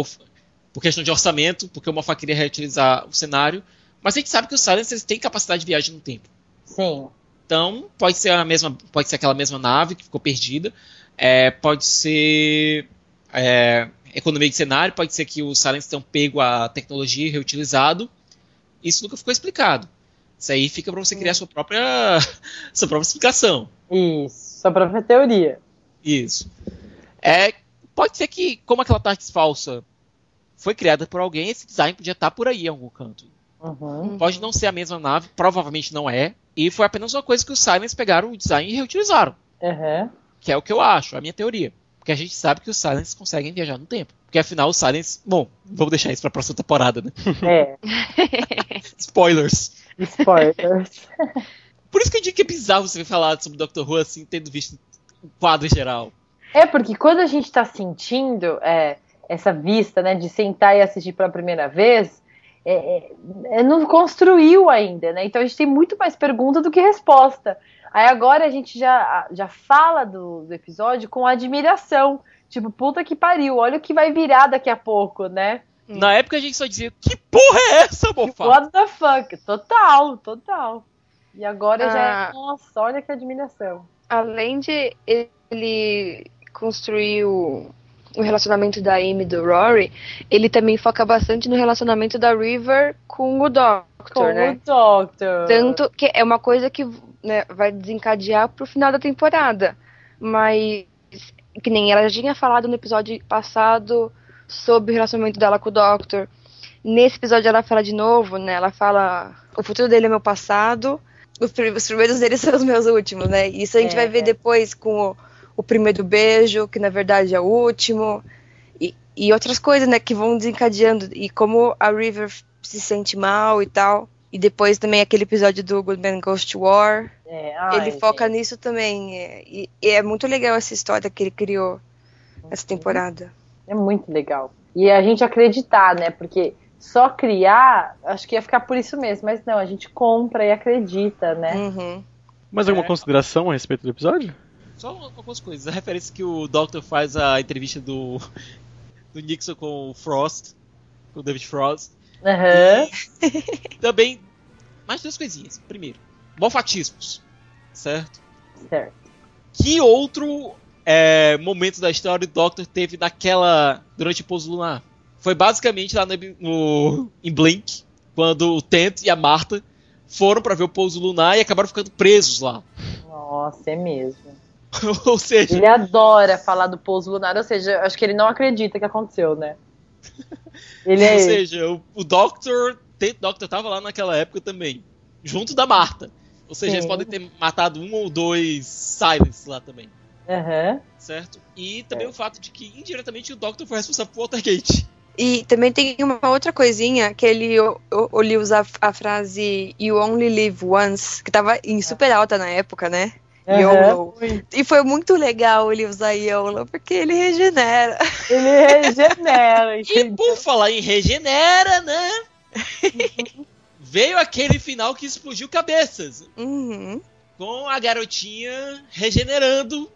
por questão de orçamento, porque o Moffat queria reutilizar o cenário, mas a gente sabe que os Silence têm capacidade de viagem no tempo. Sim. Então, pode ser a mesma, pode ser aquela mesma nave que ficou perdida, é, pode ser é, economia de cenário, pode ser que os Silence tenham pego a tecnologia e reutilizado. Isso nunca ficou explicado. Isso aí fica para você criar sua própria, sua própria explicação. Isso. Sua própria teoria. Isso. É, pode ser que, como aquela TARDIS falsa foi criada por alguém, esse design podia estar por aí em algum canto. Uhum. Pode não ser a mesma nave, provavelmente não é, e foi apenas uma coisa que os Silence pegaram o design e reutilizaram. Uhum. Que é o que eu acho, a minha teoria. Porque a gente sabe que os Silence conseguem viajar no tempo. Porque afinal os Silence. Bom, vamos deixar isso pra próxima temporada, né? É. Spoilers. Spoilers. Por isso que eu digo que é bizarro você falar sobre Doctor Who assim, tendo visto o quadro em geral. É, porque quando a gente tá sentindo é, essa vista, né, de sentar e assistir pela primeira vez, é, é, é, não construiu ainda, né? Então a gente tem muito mais pergunta do que resposta. Aí agora a gente já, já fala do, do episódio com admiração. Tipo, puta que pariu, olha o que vai virar daqui a pouco, né? Na época a gente só dizia: Que porra é essa, Moffat? What the fuck? Total, total. E agora já Ah. é, nossa, olha que admiração. Além de ele construir o, o relacionamento da Amy e do Rory, ele também foca bastante no relacionamento da River com o Doctor, Com né? o Doctor. Tanto que é uma coisa que né, vai desencadear pro final da temporada. Mas, que nem ela já tinha falado no episódio passado sobre o relacionamento dela com o Doctor. Nesse episódio ela fala de novo, né? Ela fala: o futuro dele é meu passado, os pri- os primeiros dele são os meus últimos, né? Isso a gente É, vai ver depois com o, o primeiro beijo, que na verdade é o último. E, e outras coisas, né, que vão desencadeando. E como a River se sente mal e tal. E depois também aquele episódio do Goodman Ghost War. É, ai, ele foca gente. nisso também. é, E, e é muito legal essa história que ele criou essa temporada. É muito legal. E a gente acreditar, né? Porque só criar, acho que ia ficar por isso mesmo. Mas não, a gente compra e acredita, né? Uhum. Mais alguma É. consideração a respeito do episódio? Só algumas coisas. A referência que o Doctor faz à entrevista do, do Nixon com o Frost, com o David Frost. Aham. Também, mais duas coisinhas. Primeiro, mofatismos, certo? Certo. Que outro é, momentos da história o Doctor teve naquela. durante o pouso lunar. Foi basicamente lá no, no- em Blink, quando o Tent e a Marta foram pra ver o pouso lunar e acabaram ficando presos lá. Nossa, é mesmo. Ou seja, Ele adora falar do pouso lunar, ou seja, acho que ele não acredita que aconteceu, né? Ele é ou seja o, o Doctor. Doctor tava lá naquela época também. Junto da Marta. Ou seja, Sim. eles podem ter matado um ou dois Silence lá também. Aham. Certo? E É. também o fato de que indiretamente o Doctor foi responsável por Watergate. E também tem uma outra coisinha que ele o- o- ele usa a, a frase You only live once, que tava em super alta na época, né? YOLO. E foi muito legal ele usar YOLO, porque ele regenera. Ele regenera, E por falar em regenera, né? Veio aquele final que explodiu cabeças. Uhum. Com a garotinha regenerando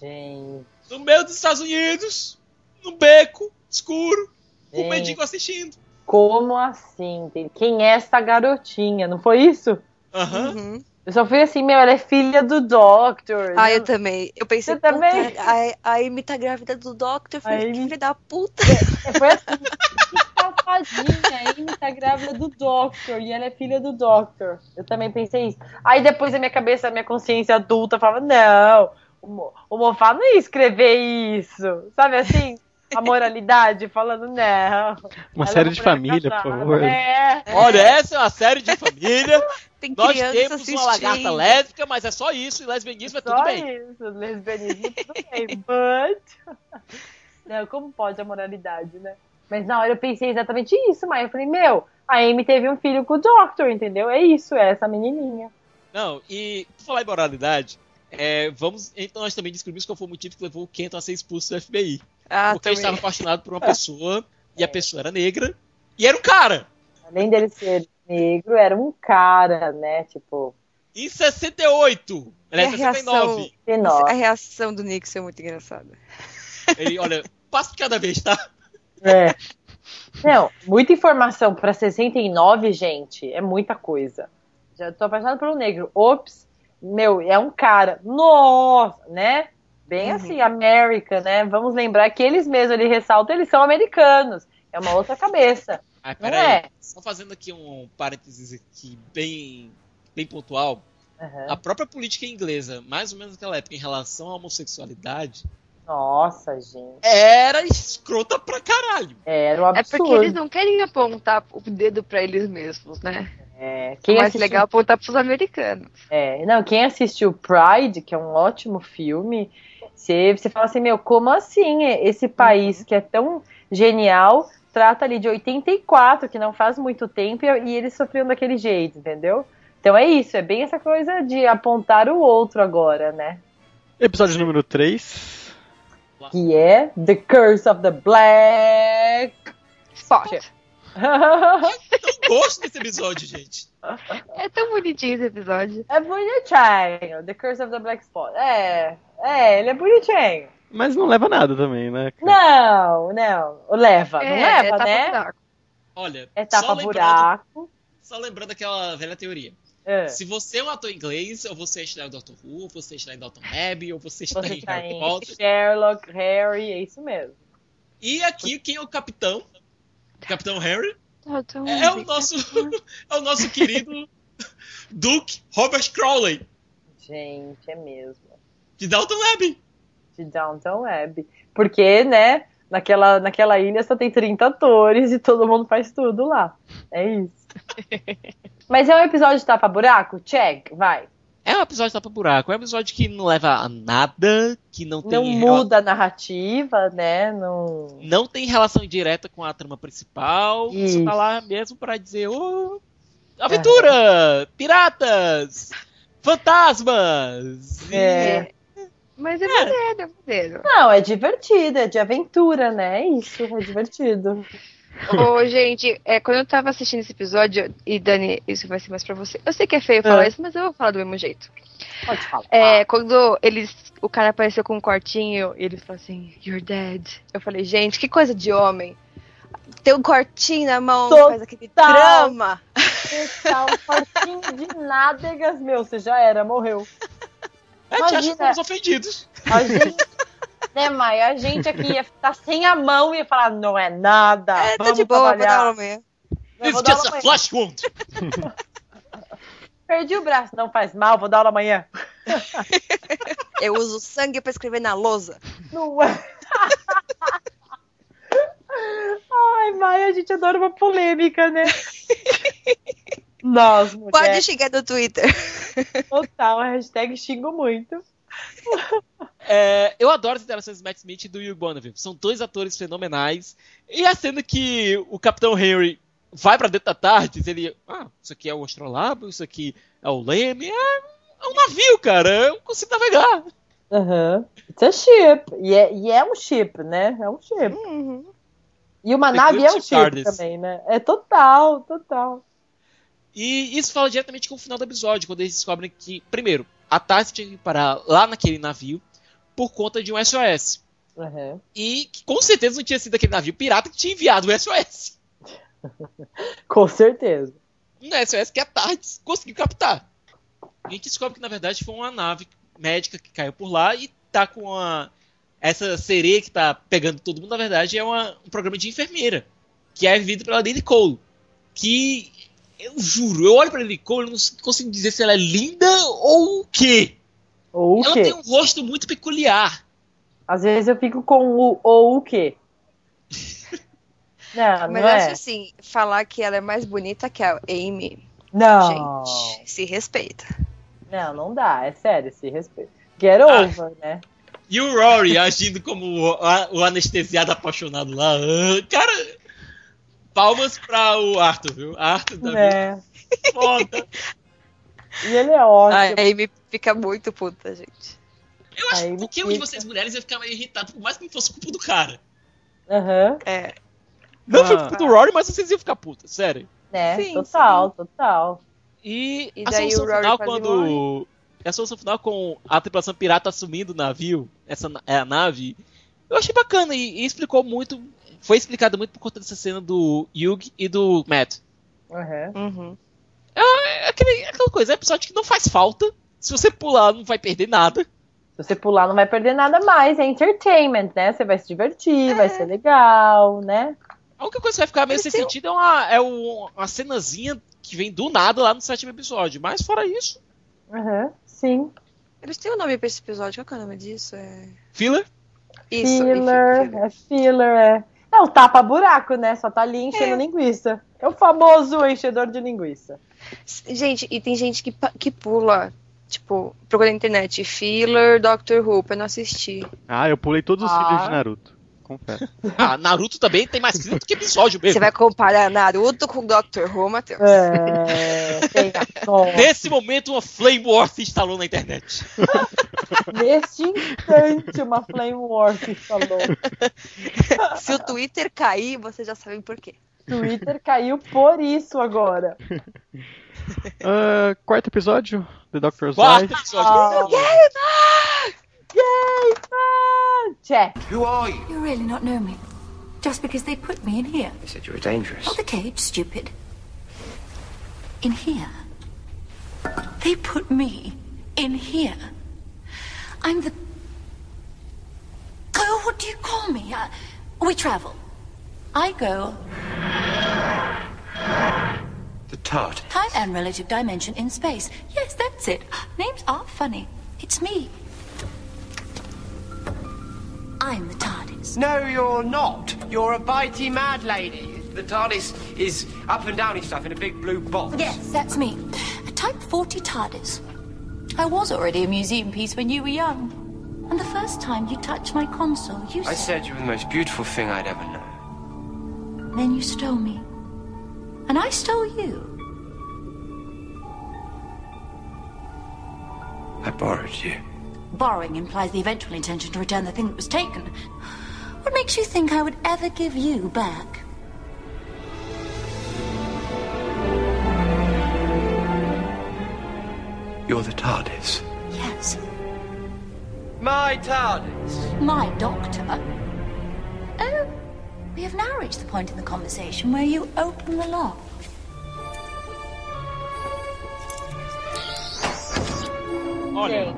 Gente, no meio dos Estados Unidos, no beco escuro, com o Gente. mendigo assistindo. como assim? Quem é essa garotinha? Não foi isso? Aham. Uhum. Eu só fui assim, meu, ela é filha do Doctor. Ah, Eu- eu também. Eu pensei, Você também? a, a Amy tá grávida do Doctor. Eu falei, A Amy- que filho da puta. Foi assim, que safadinha, a Amy tá grávida do Doctor e ela é filha do Doctor. Eu também pensei isso. Aí depois a minha cabeça, a minha consciência adulta falava, não, o, Mo- o Mofá não ia escrever isso. Sabe assim? A moralidade falando, não. Uma ela série é de família, por favor. É. Olha, essa é uma série de família. Tem Nós criança temos assistindo. uma lagarta lésbica, mas é só isso. E lesbianismo é tudo Só bem. isso, lesbianismo tudo bem, but... Não, como pode a moralidade, né? Mas na hora eu pensei exatamente isso, mas eu falei, meu, a Amy teve um filho com o Doctor, entendeu? É isso, é essa menininha. Não, e por falar em moralidade, é, vamos. Então nós também descobrimos qual foi o motivo que levou o Kenton a ser expulso do FBI. Ah, porque ele estava apaixonado por uma pessoa e a pessoa era negra e era um cara. Além dele ser negro, era um cara, né? Tipo, Em 68. E Ele é a reação, 69. enorme. a reação do Nixon é muito engraçada. Ele, olha, passo de cada vez, tá? É. Não, muita informação pra 69, gente, é muita coisa. Já tô apaixonada por um negro. Ops, meu, é um cara. Nossa, né? Bem Uhum. assim, América, né? Vamos lembrar que eles mesmos, ele ressalta, eles são americanos. É uma outra cabeça. Ah, peraí. é? Só fazendo aqui um parênteses aqui bem, bem pontual. Aham. A própria política inglesa, mais ou menos naquela época, em relação à homossexualidade, Nossa, gente. era escrota pra caralho. Era um É absurdo. porque eles não querem apontar o dedo pra eles mesmos, né? É, É quem mais assistiu- legal apontar pros americanos. É, não, quem assistiu Pride, que é um ótimo filme, você, você fala assim, meu, como assim esse país que é tão genial trata ali de 84, que não faz muito tempo, e, e eles sofriam daquele jeito, entendeu? Então é isso, é bem essa coisa de apontar o outro agora, né? Episódio número 3. Que é The Curse of the Black. Spot. Eu gosto desse episódio, gente. É tão bonitinho esse episódio. é bonitinho, The Curse of the Black Spot. É, é, ele é bonitinho. Mas não leva nada também, né? Não, não, leva, não é, leva, é né? buraco. Olha, É só tapa lembrando, buraco. só lembrando aquela velha teoria. É. Se você é um ator inglês, ou você está em Doctor Who, ou você está em Dalton Abbey, ou você está Você em tá Harry em Potter. Sherlock, Harry, é isso mesmo. E aqui, quem é o capitão? O Capitão Harry tão é o nosso, é o nosso querido Duke Robert Crowley, Gente, é mesmo. de Dalton Abbey. De Downton Web. Porque, né, naquela, naquela ilha só tem 30 atores e todo mundo faz tudo lá. É isso. Mas é um episódio de tapa-buraco? Check, vai. É um episódio de tapa-buraco, é um episódio que não leva a nada, que não tem, Não muda a narrativa, né? Não... não tem relação direta com a trama principal, só Isso. tá lá mesmo pra dizer, ô, aventura, piratas, fantasmas. É. Mas é maneiro, é maneiro. Não, é divertido, é de aventura, né? É isso, é divertido. Ô, gente, é, quando eu tava assistindo esse episódio, e Dani, isso vai ser mais pra você. Eu sei que é feio falar É. isso, mas eu vou falar do mesmo jeito. Pode falar. É, quando eles, o cara apareceu com um cortinho e ele falou assim, You're dead. Eu falei, gente, que coisa de homem. Tem um cortinho na mão, Total. faz aquele drama. Um fortinho de nádegas, meu, você já era, morreu. É, te acho que Imagina. fomos ofendidos. A gente, Né, Maia? A gente aqui ia estar sem a mão e ia falar, não é nada. É, tá vamos de boa, vou dar trabalhar. vou dar just aula a amanhã. flash wound. Perdi o braço, não faz mal, vou dar aula amanhã. Eu uso sangue pra escrever na lousa. Não é. Ai, Maia, a gente adora uma polêmica, né? Nós, Pode mulheres, xingar no Twitter. total, hashtag xingo muito. É, eu adoro as interações do Matt Smith e do Hugh Bonneville. São dois atores fenomenais. E a cena que o Capitão Henry vai pra dentro da tarde, ele. Ah, isso aqui é o astrolábio, isso aqui é o leme. É, é um navio, cara. Eu consigo navegar. Aham. It's a ship. E é, e é um chip, né? É um chip. Uhum. E uma The nave é um ship chip TARDIS. também, né? É total, total. E isso fala diretamente com o final do episódio, quando eles descobrem que, primeiro, a Tarsis tinha que parar lá naquele navio por conta de um SOS. Aham. E que com certeza não tinha sido aquele navio pirata que tinha enviado o SOS. Com certeza. Um SOS que a Tardes conseguiu captar. E a gente descobre que na verdade foi uma nave médica que caiu por lá e tá com a. Essa sereia que tá pegando todo mundo, na verdade, é uma- um programa de enfermeira. Que é vivido pela Lily Cole. Que. Eu juro, eu olho pra Lily Cole e não consigo dizer se ela é linda ou o quê. Ou o ela quê? tem um rosto muito peculiar. Às vezes eu fico com o ou o quê? Não, Mas não eu é. acho assim, falar que ela é mais bonita que a Amy, Não. gente, se respeita. Não, não dá. É sério, se respeita. Get Ah. over, né? E o Rory agindo como o, o anestesiado apaixonado lá. Ah, Cara, palmas pra o Arthur, viu? Arthur da É. foda. E ele é A ótimo. Amy fica muito puta, gente. Eu acho Aí que qualquer um de vocês mulheres ia ficar meio irritado, por mais que não fosse culpa do cara. Aham. É. Não foi Ah. culpa do Rory, mas vocês iam ficar putas, sério. Né? Sim, total, total. E, E a solução o Rory final quando. A solução final com a tripulação pirata assumindo o navio, essa é a nave, eu achei bacana e, e explicou muito. Foi explicado muito por conta dessa cena do Hugh e do Matt. Aham. Uhum. É aquele, aquela coisa, é um episódio que não faz falta. Se você pular, não vai perder nada. Se você pular, não vai perder nada mais. É entertainment, né? Você vai se divertir, vai ser legal, né? A única coisa que vai ficar meio sem sentido é, uma, é um- uma cenazinha que vem do nada lá no sétimo episódio. Mas fora isso, Aham. Sim. Eles têm um nome pra esse episódio, qual que é o nome disso? É... filler. Isso, filler. é filler, é. É o tapa-buraco, né? Só tá ali enchendo linguiça. É o famoso enchedor de linguiça. Gente, e tem gente que, que pula, tipo, procura na internet, filler, Doctor Who, pra não assistir. Ah, eu pulei todos os Ah. filhos de Naruto. Confesso. Ah, Naruto também tem mais filler do que episódio mesmo. Você vai comparar Naruto com Doctor Who, Matheus? É. Nesse momento, uma Flame War se instalou na internet. Neste instante, uma Flame War se instalou. Se o Twitter cair, vocês já sabem por quê. Twitter caiu por isso agora. Ah, quarto episódio, The Doctor's Quarto Wife. episódio. Yay, man! Check. Who are you? You really not know me. Just because they put me in here. They said you were dangerous. Not the cage, stupid. In here. They put me in here. I'm the. Oh, what do you call me? Uh, we travel. I go The Tard. time and relative dimension in space. Yes, that's it. Names are funny. It's me. I'm the TARDIS. No, you're not. You're a bitey mad lady. The TARDIS is up and downy stuff in a big blue box. Yes, that's me. A Type 40 TARDIS. I was already a museum piece when you were young. And the first time you touched my console, you I said, said you were the most beautiful thing I'd ever known. then you stole me. And I stole you. I borrowed you. Borrowing implies the eventual intention to return the thing that was taken. What makes you think I would ever give you back? You're the TARDIS. Yes, My TARDIS. my doctor. Oh, we have now reached the point in the conversation where you open the lock. Olha,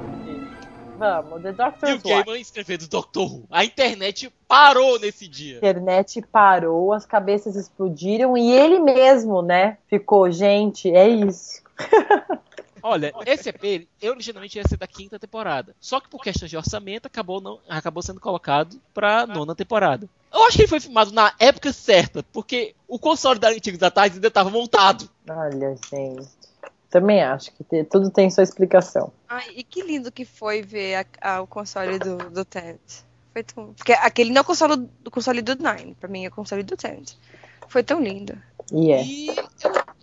Vamos, The Neil Doctor's Wife. Gaiman escrevendo Doctor Who. A internet parou nesse dia. A internet parou, as cabeças explodiram e ele mesmo, né? Ficou, gente, é isso. Olha, esse EP, eu originalmente ia ser da quinta temporada. Só que por questões de orçamento, acabou, não, acabou sendo colocado pra nona temporada. Eu acho que ele foi filmado na época certa, porque o console da Antigos da Tarde ainda estava montado. Olha, gente. Também acho que te- tudo tem sua explicação. Ai, e que lindo que foi ver a- a- o console do, do Tent. Foi tão... Porque aquele não é o console, do console do Nine, pra mim é o console do Tent. Foi tão lindo. E é. E um,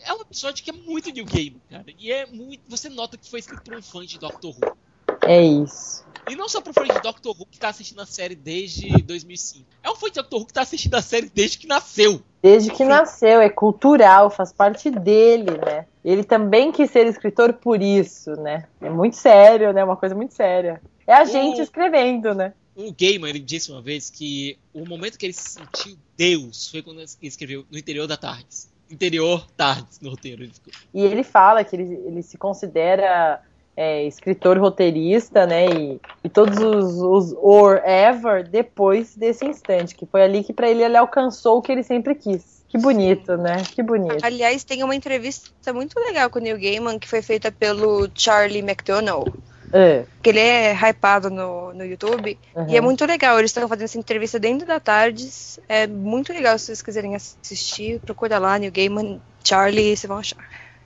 é um episódio que é muito New Game, cara. E é muito. Você nota que foi escrito por um fã de Doctor Who. É isso. E não só um fã de Doctor Who que tá assistindo a série desde 2005. É um fã de Doctor Who que tá assistindo a série desde que nasceu. Desde que nasceu, é cultural, faz parte dele, né? Ele também quis ser escritor por isso, né? É muito sério, né? Uma coisa muito séria. É a gente O- escrevendo, né? O Gaiman, ele disse uma vez que o momento que ele se sentiu Deus foi quando ele escreveu No Interior da Tardes. Interior Tardes, no roteiro. Ficou. E ele fala que ele, ele se considera é, escritor roteirista, né? E, e todos os, os or ever depois desse instante, que foi ali que pra ele ele alcançou o que ele sempre quis. Que bonito, né? Que bonito. Aliás, tem uma entrevista muito legal com o Neil Gaiman que foi feita pelo Charlie McDonnell. É, Que ele é hypado no, no YouTube. uhum. E é muito legal. Eles estão fazendo essa entrevista dentro da Tardes. É muito legal se vocês quiserem assistir. Procura lá, Neil Gaiman, Charlie, vocês vão achar.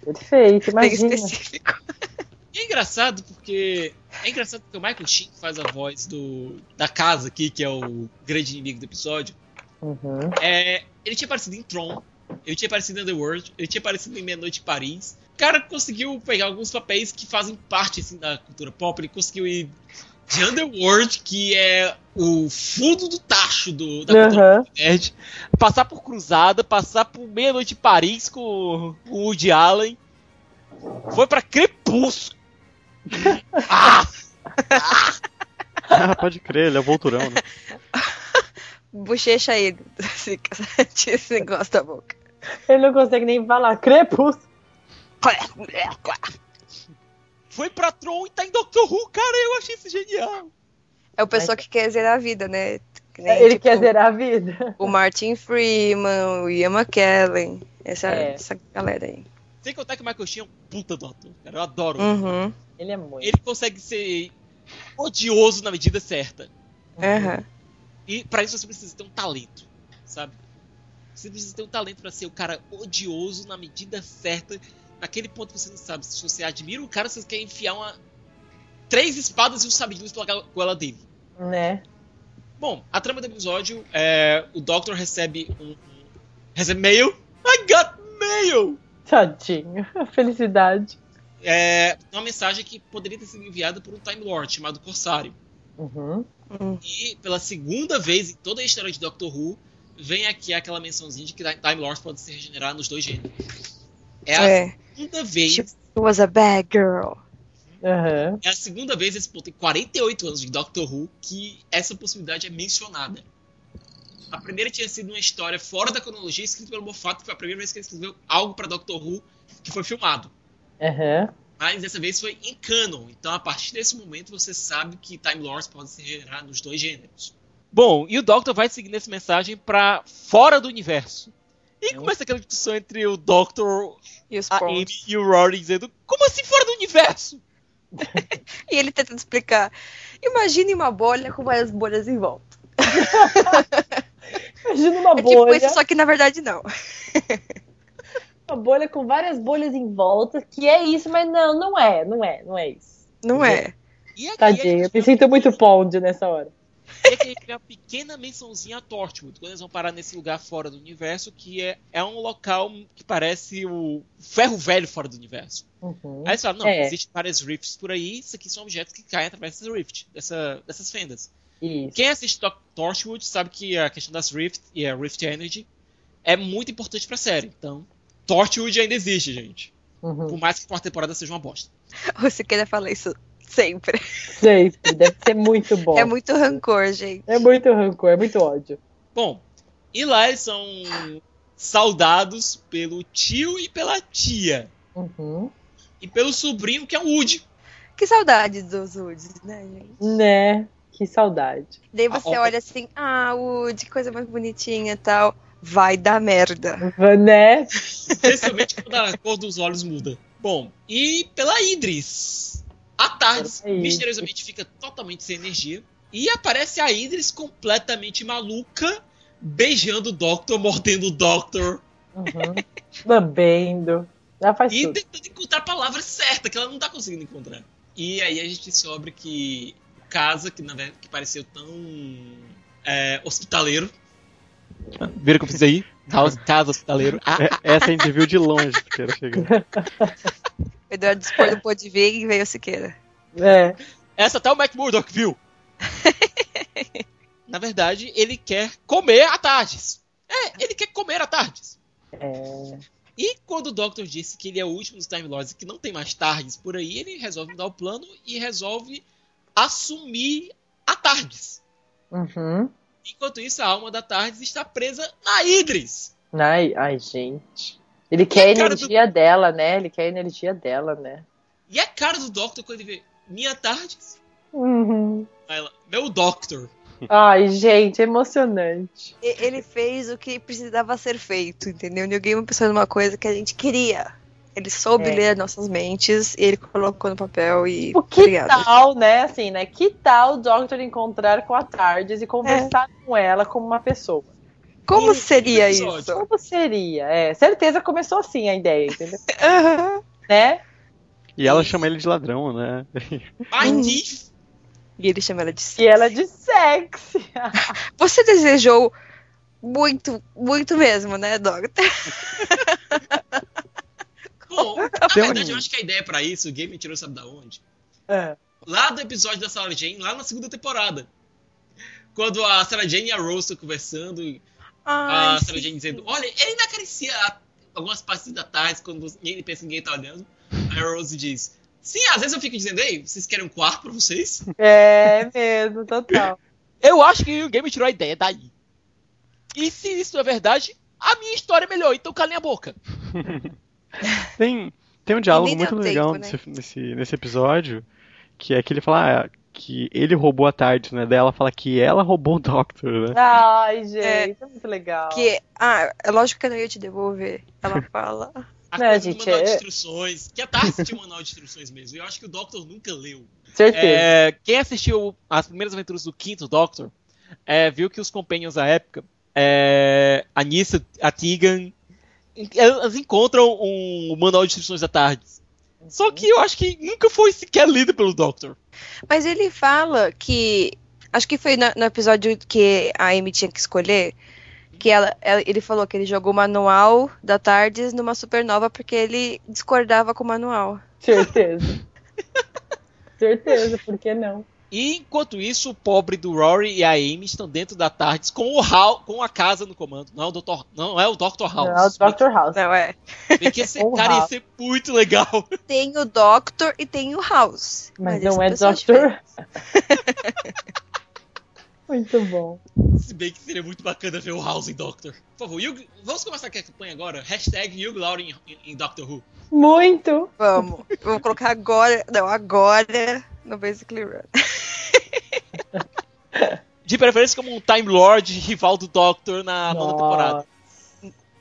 Perfeito, Bem imagina. específico. E é engraçado porque. É engraçado porque o Michael Sheen faz a voz do. da casa aqui, que é o grande inimigo do episódio. Uhum. É, ele tinha aparecido em Tron, ele tinha aparecido em Underworld, ele tinha aparecido em Meia Noite em Paris. O cara conseguiu pegar alguns papéis que fazem parte assim, da cultura pop. Ele conseguiu ir de Underworld, que é o fundo do tacho do, da cultura Uhum. nerd, passar por Cruzada, passar por Meia Noite em Paris com o Woody Allen. Foi pra Crepúsculo. ah! Ah, pode crer, ele é o Volturão, né? Bochecha Tira esse negócio da boca. Ele não consegue nem falar. Crepúsculo. Foi pra Tron e tá em Doctor Who, cara, eu achei isso genial. É o pessoal que quer zerar a vida, né? Que nem, Ele tipo, quer zerar a vida. O Martin Freeman, o Ian McKellen. Essa, É. essa galera aí. Sem contar que o Michael Sheen é um puta do ator, cara, eu adoro. Uhum. Ele é muito. Ele consegue ser odioso na medida certa. Aham. E pra isso você precisa ter um talento, sabe? Você precisa ter um talento pra ser o cara odioso na medida certa. Naquele ponto que você não sabe se você admira o cara, você quer enfiar uma três espadas e um sabre de luz pela goela dele. Né? Bom, a trama do episódio é o Doctor recebe um, um recebe mail. I got mail. Tadinho. Felicidade. É uma mensagem que poderia ter sido enviada por um Time Lord chamado Corsário. Uhum. E pela segunda vez em toda a história de Doctor Who, vem aqui aquela mençãozinha de que Time Lords podem se regenerar nos dois gêneros. É É. segunda vez. She was a bad girl. Uhum. É a segunda vez nesse ponto, em 48 anos de Doctor Who, que essa possibilidade é mencionada. A primeira tinha sido uma história fora da cronologia, escrita pelo Moffat, que foi a primeira vez que ele escreveu algo para Doctor Who que foi filmado. Uhum. Mas dessa vez foi em canon. Então, a partir desse momento, você sabe que Time Lords podem se regenerar nos dois gêneros. Bom, e o Doctor vai seguindo essa mensagem pra fora do universo. E começa aquela discussão entre o Doctor, E os a. Amy e o Rory dizendo: Como assim fora do universo? E ele tentando explicar. Imagine uma bolha com várias bolhas em volta. Imagina uma É tipo bolha. isso, só que na verdade não. Uma bolha com várias bolhas em volta, que é isso, mas não, não é, não é, não é isso. Não é. E aqui Tadinho, eu me sinto muito Pond nessa hora. E aqui a gente vê uma pequena mençãozinha a Torchwood, quando eles vão parar nesse lugar fora do universo, que é, é um local que parece o ferro velho fora do universo. Uhum. Aí você fala, não, É. existem várias rifts por aí, isso aqui são objetos que caem através dessa rift, dessa, dessas fendas. Isso. Quem assiste Tor- Torchwood sabe que a questão das rift e a rift energy é muito importante pra série. Então, Torchwood ainda existe, gente. Uhum. Por mais que a quarta temporada seja uma bosta. Você queria falar isso sempre. Sempre, deve ser muito bom. É muito rancor, gente. É muito rancor, é muito ódio. Bom, e lá eles são saudados pelo tio e pela tia. Uhum. E pelo sobrinho, que é o Woody. Que saudade dos Woods, né, gente? Né? Que saudade. Daí você Ah, olha assim, ah, Woody, que coisa mais bonitinha e tal. Vai dar merda. Né? Especialmente quando a cor dos olhos muda. Bom, e pela Idris. Tardes Pela Idris. misteriosamente fica totalmente sem energia. E aparece a Idris completamente maluca, beijando o Doctor, mordendo o Doctor. Uhum. Lambendo. Já faz E tudo. tentando encontrar a palavra certa, que ela não tá conseguindo encontrar. E aí a gente descobre que o Casa, que, na verdade, que pareceu tão é, hospitaleiro. Viram o que eu fiz aí? Casa, casa hospitaleiro. Ah, É- essa a gente viu de longe, Siqueira chegando. O Eduardo Spor não pôde vir e veio o Siqueira. É. Essa até o Mac Murdock viu. Na verdade, ele quer comer a Tardes. É, ele quer comer a Tardes. É. E quando o Doctor disse que ele é o último dos Time Lords e que não tem mais Tardes por aí, ele resolve mudar o plano e resolve assumir a Tardes. Uhum. Enquanto isso, a alma da Tardes está presa na Idris. Ai, ai, gente. Ele quer a energia dela, né? Ele quer a energia dela, né? E a cara do Doctor quando ele vê minha Tardes. Uhum. Aí ela, meu Doctor. Ai, gente, emocionante. E- Ele fez o que precisava ser feito, entendeu? New Game pensou numa coisa que a gente queria. Ele soube É. ler nossas mentes, e ele colocou no papel e. O que Obrigada. tal, né? Assim, né? Que tal o Doctor encontrar com a Tardes e conversar com ela como uma pessoa? Como E- seria isso? Como seria? É, certeza começou assim a ideia, entendeu? Aham. né? E ela chama ele de ladrão, né? My thief. E ele chama ela de E ela de sexy. Você desejou muito, muito mesmo, né, Doctor? Bom, na verdade, eu acho que a ideia pra isso, o Game tirou sabe da onde? É. Lá do episódio da Sarah Jane, lá na segunda temporada. Quando a Sarah Jane e a Rose estão conversando, a Ai, Sarah sim. Jane dizendo, olha, ele ainda acaricia a- algumas partes da tarde quando ninguém pensa que ninguém tá olhando. Aí a Rose diz, sim, às vezes eu fico dizendo, ei, vocês querem um quarto pra vocês? É mesmo, total. Eu acho que o Game tirou a ideia daí. E se isso é verdade, a minha história é melhor, então calem a boca. Tem, tem um diálogo muito tempo, legal né? nesse, nesse, nesse episódio, que é que ele fala ah, que ele roubou a tarde, né? Daí ela fala que ela roubou o Doctor, né? Ai, gente, é, muito legal. Que, ah, é lógico que eu não ia te devolver. Ela fala. A Não, coisa gente, do manual de é- instruções, que a Tarsi tinha um manual de instruções mesmo, eu acho que o Doctor nunca leu. Certeza. É, quem assistiu as primeiras aventuras do quinto Doctor é, viu que os Companions da época, é, a Nissa, a Tegan, elas encontram um manual de instruções da tarde. Só que eu acho que nunca foi sequer lido pelo Doctor. Mas ele fala que. Acho que foi na- no, episódio que a Amy tinha que escolher. Que ela, ela- ele falou que ele jogou o manual da Tardes numa supernova porque ele discordava com o manual. Certeza. Certeza, por que não? E enquanto isso, o pobre do Rory e a Amy estão dentro da tarde com o Hal, com a casa no comando. Não é o Dr. Não é o Dr. House. Não, é o Dr. House. Não é? Bem que esse cara ia ser muito legal. Tem o Doctor e tem o House. Mas eles não é pessoas Doctor. Muito bom. Se bem que seria muito bacana ver o House em Doctor. Por favor, Hugh- vamos começar com a campanha agora? Hashtag Hugh Laurie em, em Doctor Who. Muito. Vamos. Vamos colocar agora. Não, agora no Basically Run. De preferência como um Time Lord rival do Doctor na nona Nossa. temporada.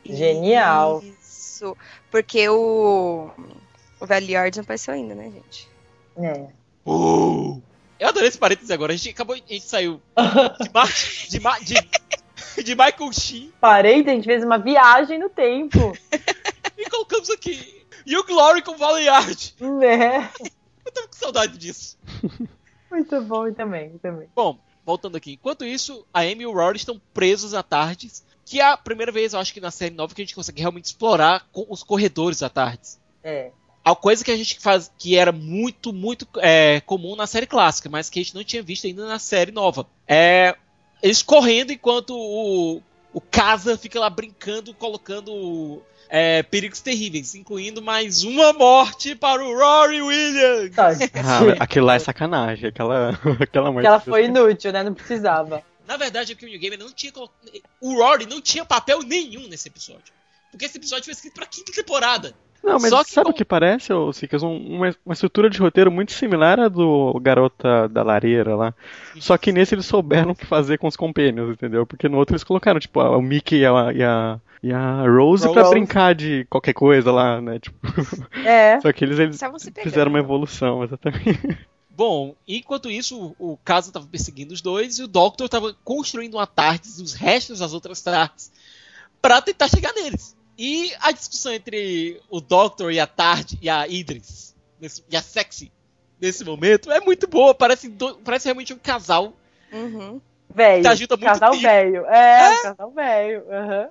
Genial. Isso. Porque o. O Velho Yard não apareceu ainda, né, gente? É. Uh! Eu adorei esse parênteses agora. A gente acabou. A gente saiu de, Mar- de, Ma- de, de Michael Sheen Parei, a gente fez uma viagem no tempo. e colocamos aqui Hugh Laurie com Valiard. né? Eu tava com saudade disso. Muito bom também, também. Bom, voltando aqui. Enquanto isso, a Amy e o Rory estão presos na Tardes. Que é a primeira vez, eu acho que na série nova, que a gente consegue realmente explorar os corredores da Tardes. É. A coisa que a gente faz, que era muito, muito é, comum na série clássica, mas que a gente não tinha visto ainda na série nova. É eles correndo enquanto o, o Casa fica lá brincando, colocando é, perigos terríveis, incluindo mais uma morte para o Rory Williams. Tá, Ah, aquilo lá é sacanagem, aquela, aquela morte. ela foi inútil, né? Não precisava. Na verdade, é que o New Game não tinha o Rory não tinha papel nenhum nesse episódio, porque esse episódio foi escrito para quinta temporada. Não, mas Só que sabe com- o que parece, ô Sikas? Um- uma, uma estrutura de roteiro muito similar à do Garota da Lareira lá. Só que nesse eles souberam o que fazer com os companions, entendeu? Porque no outro eles colocaram, tipo, a- o Mickey e a, e a, e a Rose pra Rose. brincar de qualquer coisa lá, né? Tipo, É. só que eles, eles fizeram uma evolução, exatamente. Bom, enquanto isso, o, o caso tava perseguindo os dois e o Doctor tava construindo uma TARDIS, os restos das outras TARDIS, pra tentar chegar neles. E a discussão entre o Doctor e a Tard e a Idris, nesse- e a Sexy, nesse momento, é muito boa. Parece, do- parece realmente um casal. Uhum. Velho. Ajuda muito Casal velho. É, casal velho. aham.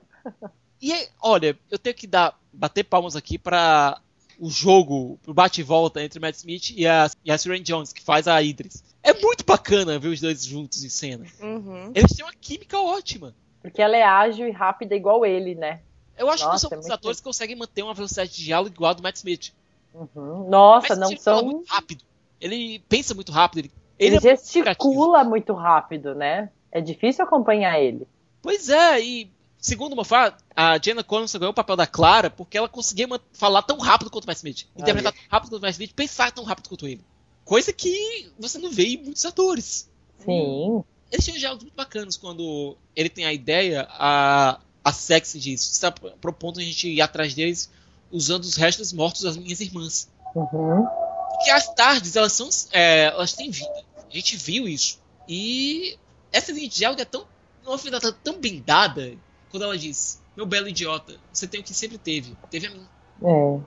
E, olha, eu tenho que dar, bater palmas aqui pra o jogo, pro bate e volta entre Matt Smith e a, e a Siren Jones, que faz a Idris. É muito bacana ver os dois juntos em cena. Uhum. Eles têm uma química ótima. Porque ela é ágil e rápida igual ele, né? Eu acho Nossa, que é são os muito- atores que conseguem manter uma velocidade de diálogo igual a do Matt Smith. Uhum. Nossa, Matt não Smith fala são. muito rápido. Ele pensa muito rápido. Ele, Ele, ele é muito gesticula muito rápido, né? É difícil acompanhar ele. Pois é, e segundo o Moffat, a Jenna Collins ganhou o papel da Clara porque ela conseguia falar tão rápido quanto o Matt Smith. Interpretar tão rápido quanto o Matt Smith, pensar tão rápido quanto ele. Coisa que você não vê em muitos atores. Sim. Eles tinham diálogos muito bacanas quando ele tem a ideia, a, a Sexy diz, está propondo a gente ir atrás deles usando os restos mortos das minhas irmãs. Uhum. Porque as tardes, elas são. é, elas têm vida. A gente viu isso. E essa linha de diálogo é tão. Uma final tá tão bem dada quando ela diz: Meu belo idiota, você tem o que sempre teve. Teve a mim. É.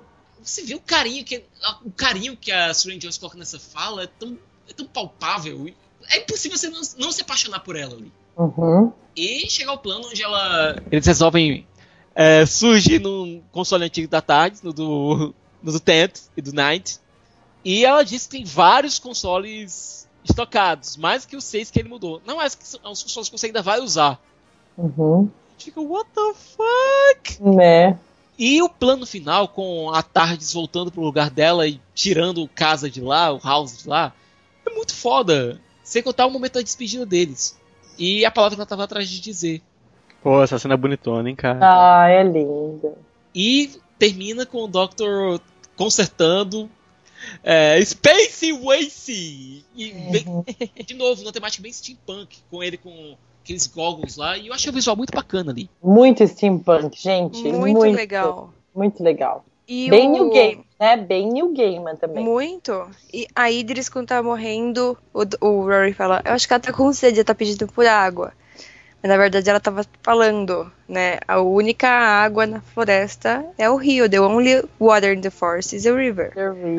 Você vê o carinho que. O carinho que a Suran Jones coloca nessa fala é tão, é tão palpável. É impossível você não, não se apaixonar por ela ali. Uhum. E chegar ao plano onde ela. Eles resolvem é, surgir num console antigo da tarde, no do, no do 10 e do 9. E ela diz que tem vários consoles estocados, mais que os seis que ele mudou. Não é que são os consoles que você ainda vai usar. Uhum. A gente Fica, what the fuck? Né? E o plano final, com a Tardes voltando pro lugar dela e tirando o casa de lá, o house de lá, é muito foda. Sem contar o momento da despedida deles. E a palavra que ela tava atrás de dizer. Pô, essa cena é bonitona, hein, cara? Ah, é linda. E termina com o Doctor consertando é, Space Wacy! E bem- de novo, uma temática bem steampunk, com ele com aqueles goggles lá, e eu achei o visual muito bacana ali. Muito steampunk, gente. Muito, legal. Muito legal. E Bem o... New Game, né? Bem New Gaiman também. Muito. E a Idris, quando tá morrendo, o, o Rory fala: Eu acho que ela tá com sede, ela tá pedindo por água. Mas na verdade ela tava falando, né? A única água na floresta é o rio. The only water in the forest is a river.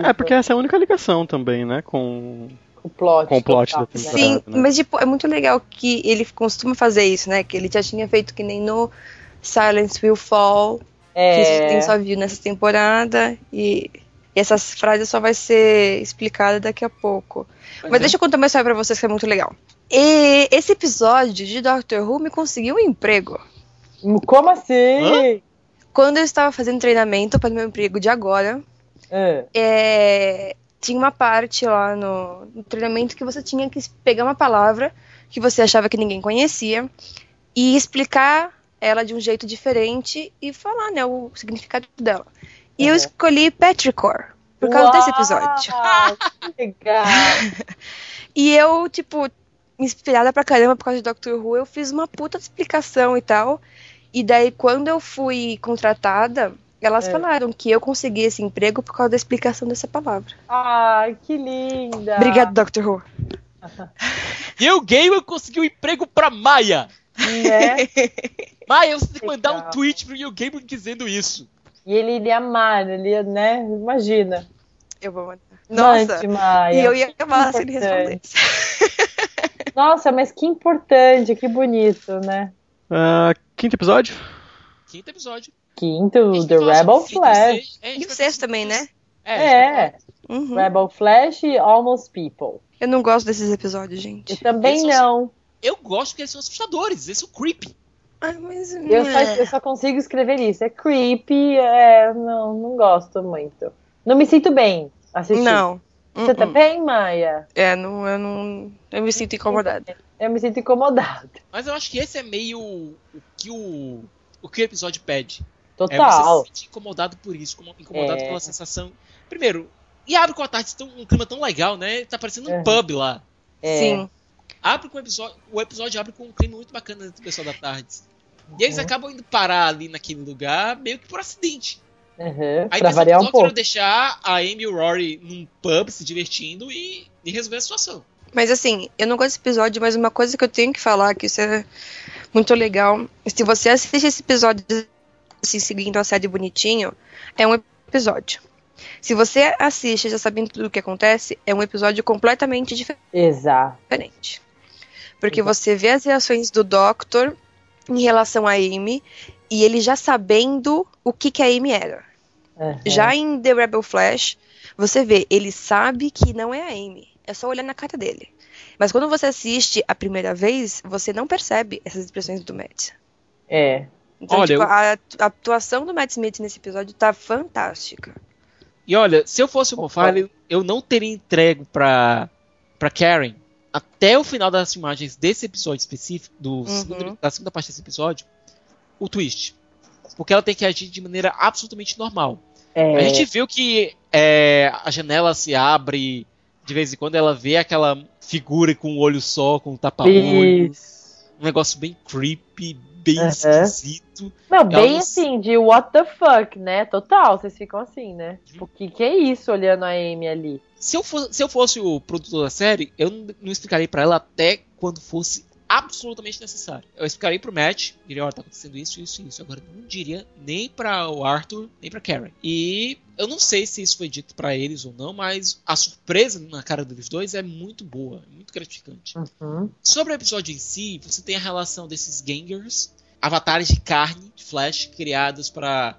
É, porque essa é a única ligação também, né? Com, o plot, com o plot total, da né? temporada. Sim, né? mas tipo, é muito legal que ele costuma fazer isso, né? Que ele já tinha feito que nem no Silence Will Fall, que a É, gente só viu nessa temporada. E, e essas frases só vai ser explicada daqui a pouco. Pois Mas é. deixa eu contar uma história pra vocês que é muito legal. E esse episódio de Doctor Who me conseguiu um emprego. Como assim? Hã? Quando eu estava fazendo treinamento para o meu emprego de agora, É. é, tinha uma parte lá no, no treinamento que você tinha que pegar uma palavra que você achava que ninguém conhecia e explicar ela de um jeito diferente e falar né, o significado dela. E eu Uhum. escolhi Petrichor por causa desse episódio. Uau, que legal. E eu, tipo, inspirada pra caramba por causa de Doctor Who, eu fiz uma puta explicação e tal. E daí, quando eu fui contratada, elas É. falaram que eu consegui esse emprego por causa da explicação dessa palavra. Ai, que linda. Obrigada, Doctor Who. E o Gamer conseguiu um emprego pra Maia! Né? Maia, você tem que mandar um Legal. tweet pro Neil Gaiman dizendo isso. E ele iria amar, ele ia, né? Imagina. Eu vou mandar. Nossa! Mande, Maia. E eu ia amar se ele respondesse. Nossa, mas que importante, que bonito, né? Ah, quinto episódio? Quinto episódio. Quinto, The Rebel Flash. seis- é, E o sexto também, né? É. É, Uhum. Rebel Flash e Almost People. Eu não gosto desses episódios, Eu gente. também Eles são- não. Eu gosto porque eles são assustadores, eles são creepy. Ai, mas... Eu só, eu só consigo escrever isso. É creepy, é, não, não gosto muito. Não me sinto bem assistindo. Não. Você Uh-uh. tá bem, Maia? É, não, eu não. Eu me sinto incomodada. Eu me sinto incomodada. Mas eu acho que esse é meio o que o, o que o episódio pede. Total. você se sente incomodado por isso, como- incomodado É. pela sensação. Primeiro, e abre com a tarde um clima tão legal, né? Tá parecendo um É. pub lá. É. Sim. Abre com o episódio. O episódio abre com um clima muito bacana do pessoal da tarde. E eles Uhum. acabam indo parar ali naquele lugar meio que por acidente. Uhum, Aí pra variar que um pouco. deixar a Amy e o Rory num pub se divertindo e, e resolver a situação. Mas assim, eu não gosto desse episódio, mas uma coisa que eu tenho que falar, que isso é muito legal. Se você assiste esse episódio assim, seguindo a série bonitinho, é um episódio. Se você assiste já sabendo tudo o que acontece, é um episódio completamente Exato. diferente. Porque Exato. você vê as reações do Doctor em relação a Amy, e ele já sabendo o que, que a Amy era. Uhum. Já em The Rebel Flash, você vê, ele sabe que não é a Amy. É só olhar na cara dele. Mas quando você assiste a primeira vez, você não percebe essas expressões do Matt. É. Então, Olha, tipo, eu- a, atuação do Matt Smith nesse episódio tá fantástica. E olha, se eu fosse o Mofale, eu não teria entregue pra, pra Karen até o final das filmagens desse episódio específico, do Uhum. segundo- da segunda parte desse episódio, o twist. Porque ela tem que agir de maneira absolutamente normal. É. A gente viu que é, a janela se abre, de vez em quando ela vê aquela figura com um olho só, com um tapa-olho. Isso. Um negócio bem creepy, bem Uhum. esquisito. Não, bem não- assim, de what the fuck, né? Total, vocês ficam assim, né? Tipo, o que, que é isso olhando a Amy ali? Se eu, for- se eu fosse o produtor da série, eu não, não explicaria pra ela até quando fosse absolutamente necessário. Eu explicaria pro Matt, diria, ó, tá acontecendo isso, isso, isso. Agora não diria nem pra o Arthur, nem pra Karen. E eu não sei se isso foi dito pra eles ou não, mas a surpresa na cara deles dois é muito boa, é muito gratificante. Uhum. Sobre o episódio em si, você tem a relação desses gangers, avatares de carne, de Flash, criados pra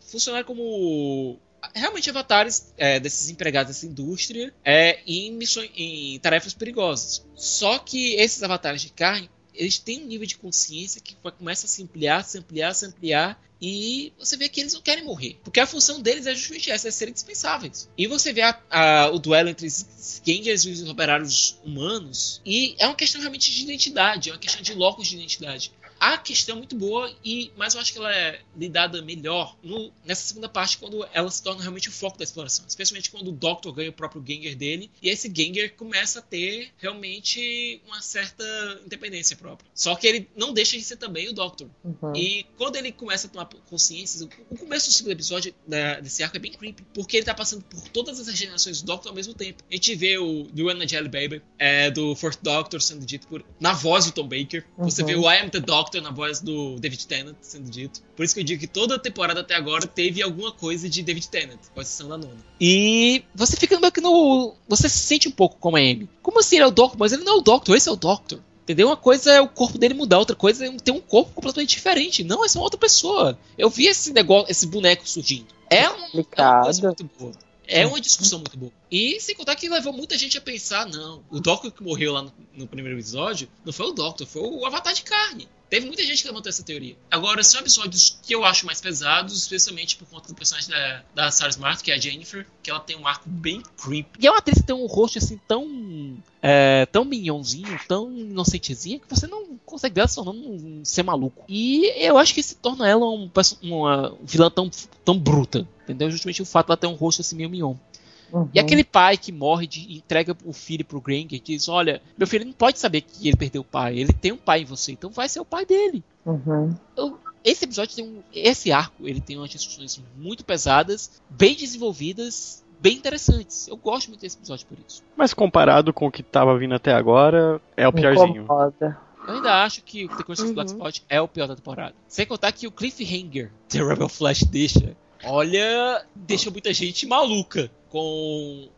funcionar como realmente avatares é, desses empregados dessa indústria é, em, missões, em tarefas perigosas. Só que esses avatares de carne, eles têm um nível de consciência que começa a se ampliar, se ampliar, se ampliar. E você vê que eles não querem morrer. Porque a função deles é justamente essa, é serem dispensáveis. E você vê a- a- o duelo entre os e os operários humanos. E é uma questão realmente de identidade, é uma questão de locus de identidade. A questão é muito boa, e mas eu acho que ela é lidada melhor no- nessa segunda parte, quando ela se torna realmente o foco da exploração. Especialmente quando o Doctor ganha o próprio Ganger dele, e esse Ganger começa a ter realmente uma certa independência própria. Só que ele não deixa de ser também o Doctor. Uhum. E quando ele começa a tomar consciência, o- começo do segundo episódio da- desse arco é bem creepy, porque ele tá passando por todas as gerações do Doctor ao mesmo tempo. A gente vê o You and Jelly Baby, é, do Fourth Doctor sendo dito por, na voz do Tom Baker. Você Uhum. vê o I Am the Doctor na voz do David Tennant sendo dito. Por isso que eu digo que toda a temporada até agora teve alguma coisa de David Tennant, com exceção da nona. E você fica meio que no. Você se sente um pouco como a Amy. Como assim ele é o Doctor? Mas ele não é o Doctor, esse é o Doctor. Entendeu? Uma coisa é o corpo dele mudar, outra coisa é ter um corpo completamente diferente. Não, essa é uma outra pessoa. Eu vi esse negócio, esse boneco surgindo. É, um, é uma coisa muito boa. É uma discussão muito boa. E sem contar que levou muita gente a pensar, não, o Doctor que morreu lá no, no primeiro episódio não foi o Doctor, foi o Avatar de carne. Teve muita gente que levantou essa teoria. Agora, são episódios que eu acho mais pesados, especialmente por conta do personagem da, da Sarah Smart, que é a Jennifer, que ela tem um arco bem creepy. E é uma atriz que tem um rosto assim tão. É, tão minhãozinho, tão inocentezinha, que você não consegue ver ela se tornando um ser maluco. E eu acho que isso torna ela um, uma vilã tão, tão bruta. Entendeu? Justamente o fato de ela ter um rosto assim meio mignon. Uhum. E aquele pai que morre de, e entrega o filho pro Granger e diz: Olha, meu filho não pode saber que ele perdeu o pai. Ele tem um pai em você, então vai ser o pai dele. Uhum. Esse episódio tem um. Esse arco, ele tem umas discussões muito pesadas, bem desenvolvidas, bem interessantes. Eu gosto muito desse episódio por isso. Mas comparado com o que tava vindo até agora, é o piorzinho. Incomoda. Eu ainda acho que o The Curse of Uhum. Black Spot é o pior da temporada. Sem contar que o cliffhanger The Rebel Flash deixa, olha, deixa muita gente maluca com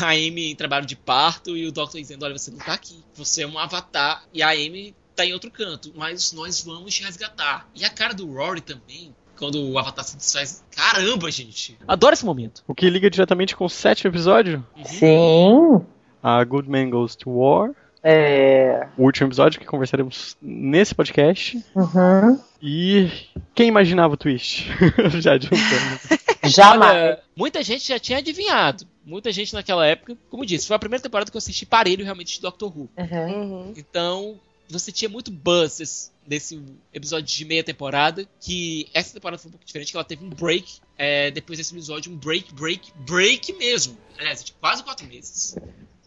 a Amy em trabalho de parto e o Doctor dizendo, olha, você não tá aqui, você é um avatar e a Amy tá em outro canto, mas nós vamos te resgatar. E a cara do Rory também, quando o avatar se desfaz, caramba, gente. Adoro esse momento. O que liga diretamente com o sétimo episódio, Sim. a Good Man Goes to War, É. o último episódio que conversaremos nesse podcast. Uhum. E quem imaginava o twist? Já adiantando. Jamais. Olha, muita gente já tinha adivinhado. Muita gente naquela época, como disse, foi a primeira temporada que eu assisti parelho realmente de Doctor Who. Uhum. Uhum. Então, você tinha muito buzz desse, desse episódio de meia temporada, que essa temporada foi um pouco diferente, que ela teve um break, é, depois desse episódio, um break, break, break mesmo. Aliás, de quase quatro meses.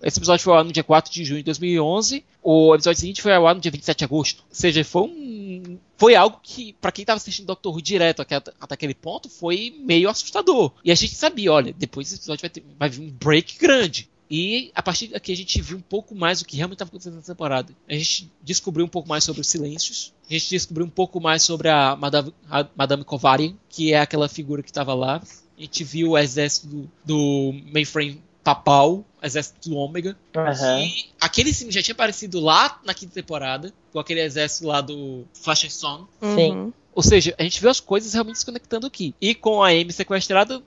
Esse episódio foi ao ar no dia 4 de junho de 2011. O episódio seguinte foi ao ar no dia 27 de agosto. Ou seja, foi um. Foi algo que, pra quem tava assistindo Doctor Who direto até, até aquele ponto, foi meio assustador. E a gente sabia, olha, depois desse episódio vai, ter, vai vir um break grande. E a partir daqui a gente viu um pouco mais do que realmente estava acontecendo na temporada. A gente descobriu um pouco mais sobre os silêncios. A gente descobriu um pouco mais sobre a Madame, a Madame Kovarian, que é aquela figura que estava lá. A gente viu o exército do, do mainframe papal, exército do Ômega. Aham. E aquele sim já tinha aparecido lá na quinta temporada, com aquele exército lá do Flash and Son. Sim. Uhum. Ou seja, a gente viu as coisas realmente se conectando aqui. E com a Amy sequestrada,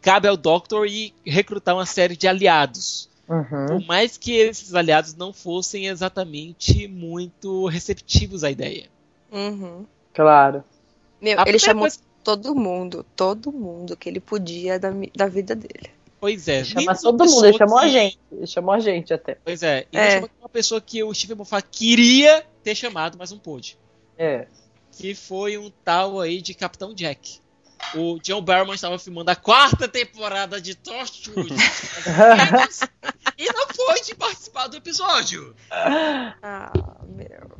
cabe ao Doctor ir recrutar uma série de aliados. Uhum. Por mais que esses aliados não fossem exatamente muito receptivos à ideia. Uhum. Claro. Meu, A ele chamou coisa- todo mundo, todo mundo que ele podia da, da vida dele. Pois é. Chama todo mundo, ele chamou a que- gente. Ele chamou a gente até. Pois é. E É. ele chamou uma pessoa que o Steven Moffat queria ter chamado, mas não pôde. É. Que foi um tal aí de Capitão Jack. O John Barrowman estava filmando a quarta temporada de Torchwood. e não pôde participar do episódio. Ah, meu.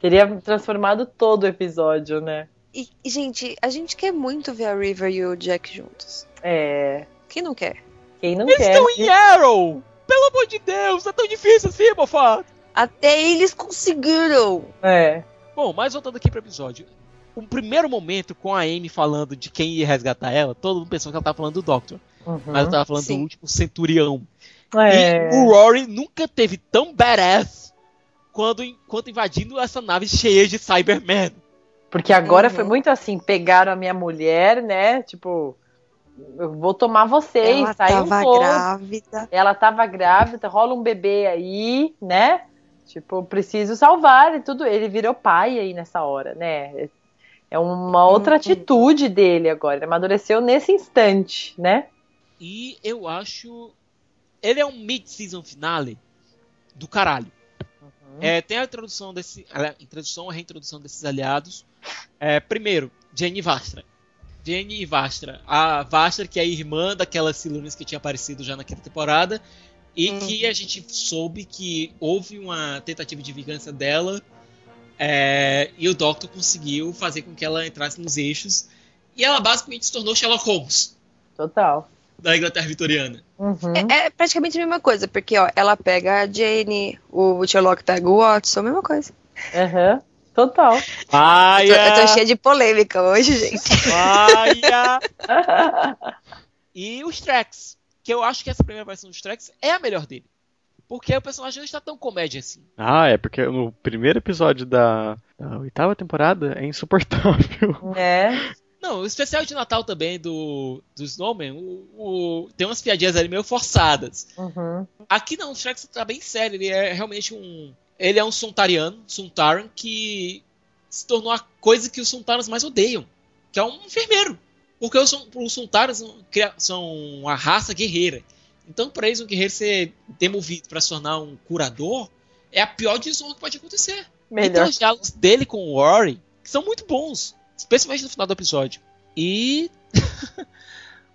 Teria transformado todo o episódio, né? E, e, gente, a gente quer muito ver a River e o Jack juntos. É. Quem não quer? Quem não Eles quer. estão em Arrow! Pelo amor de Deus, é tão difícil assim, Moffat! Até eles conseguiram! É. Bom, mas voltando aqui pro episódio. O primeiro momento com a Amy falando de quem ia resgatar ela, todo mundo pensou que ela tava falando do Doctor. Uhum. Mas ela tava falando Sim. do último centurião. É. E o Rory nunca teve tão badass quando, quanto invadindo essa nave cheia de Cybermen. Porque agora Uhum. foi muito assim, pegaram a minha mulher, né? Tipo, eu vou tomar vocês, Ela saiam tava todos. grávida. Ela tava grávida, rola um bebê aí, né? Tipo, preciso salvar e tudo. Ele virou pai aí nessa hora, né? É uma outra Uhum. atitude dele agora. Ele amadureceu nesse instante, né? E eu acho. Ele é um mid-season finale do caralho. É, tem a introdução desse. A introdução, a reintrodução desses aliados. É, primeiro, Jane Vastra. Jane Vastra. A Vastra, que é a irmã daquelas Silurians que tinha aparecido já naquela temporada. E Uhum. que a gente soube que houve uma tentativa de vingança dela. é, e o Doctor conseguiu fazer com que ela entrasse nos eixos. E ela basicamente se tornou Sherlock Holmes Total. da Inglaterra vitoriana. Uhum. É, é praticamente a mesma coisa, porque ó, ela pega a Jane, o Sherlock pega o Watson, mesma coisa. Aham. Total. Eu tô, eu tô cheia de polêmica hoje, gente. Maia! E os tracks. Que eu acho que essa primeira versão dos tracks é a melhor dele. Porque o personagem não está tão comédia assim. Ah, é porque no primeiro episódio da, da oitava temporada é insuportável. né? Não, o especial de Natal também do, do Snowman, o, o- tem umas piadinhas ali meio forçadas. Uhum. Aqui não, o Shrek tá bem sério, ele é realmente um. Ele é um Suntariano, Suntaran, que se tornou a coisa que os Suntarans mais odeiam, que é um enfermeiro. Porque os, os Suntarans são, uma raça guerreira. Então, para eles, um guerreiro ser demovido para se tornar um curador é a pior desonra que pode acontecer. Melhor. os diálogos dele com o que são muito bons, especialmente no final do episódio. E a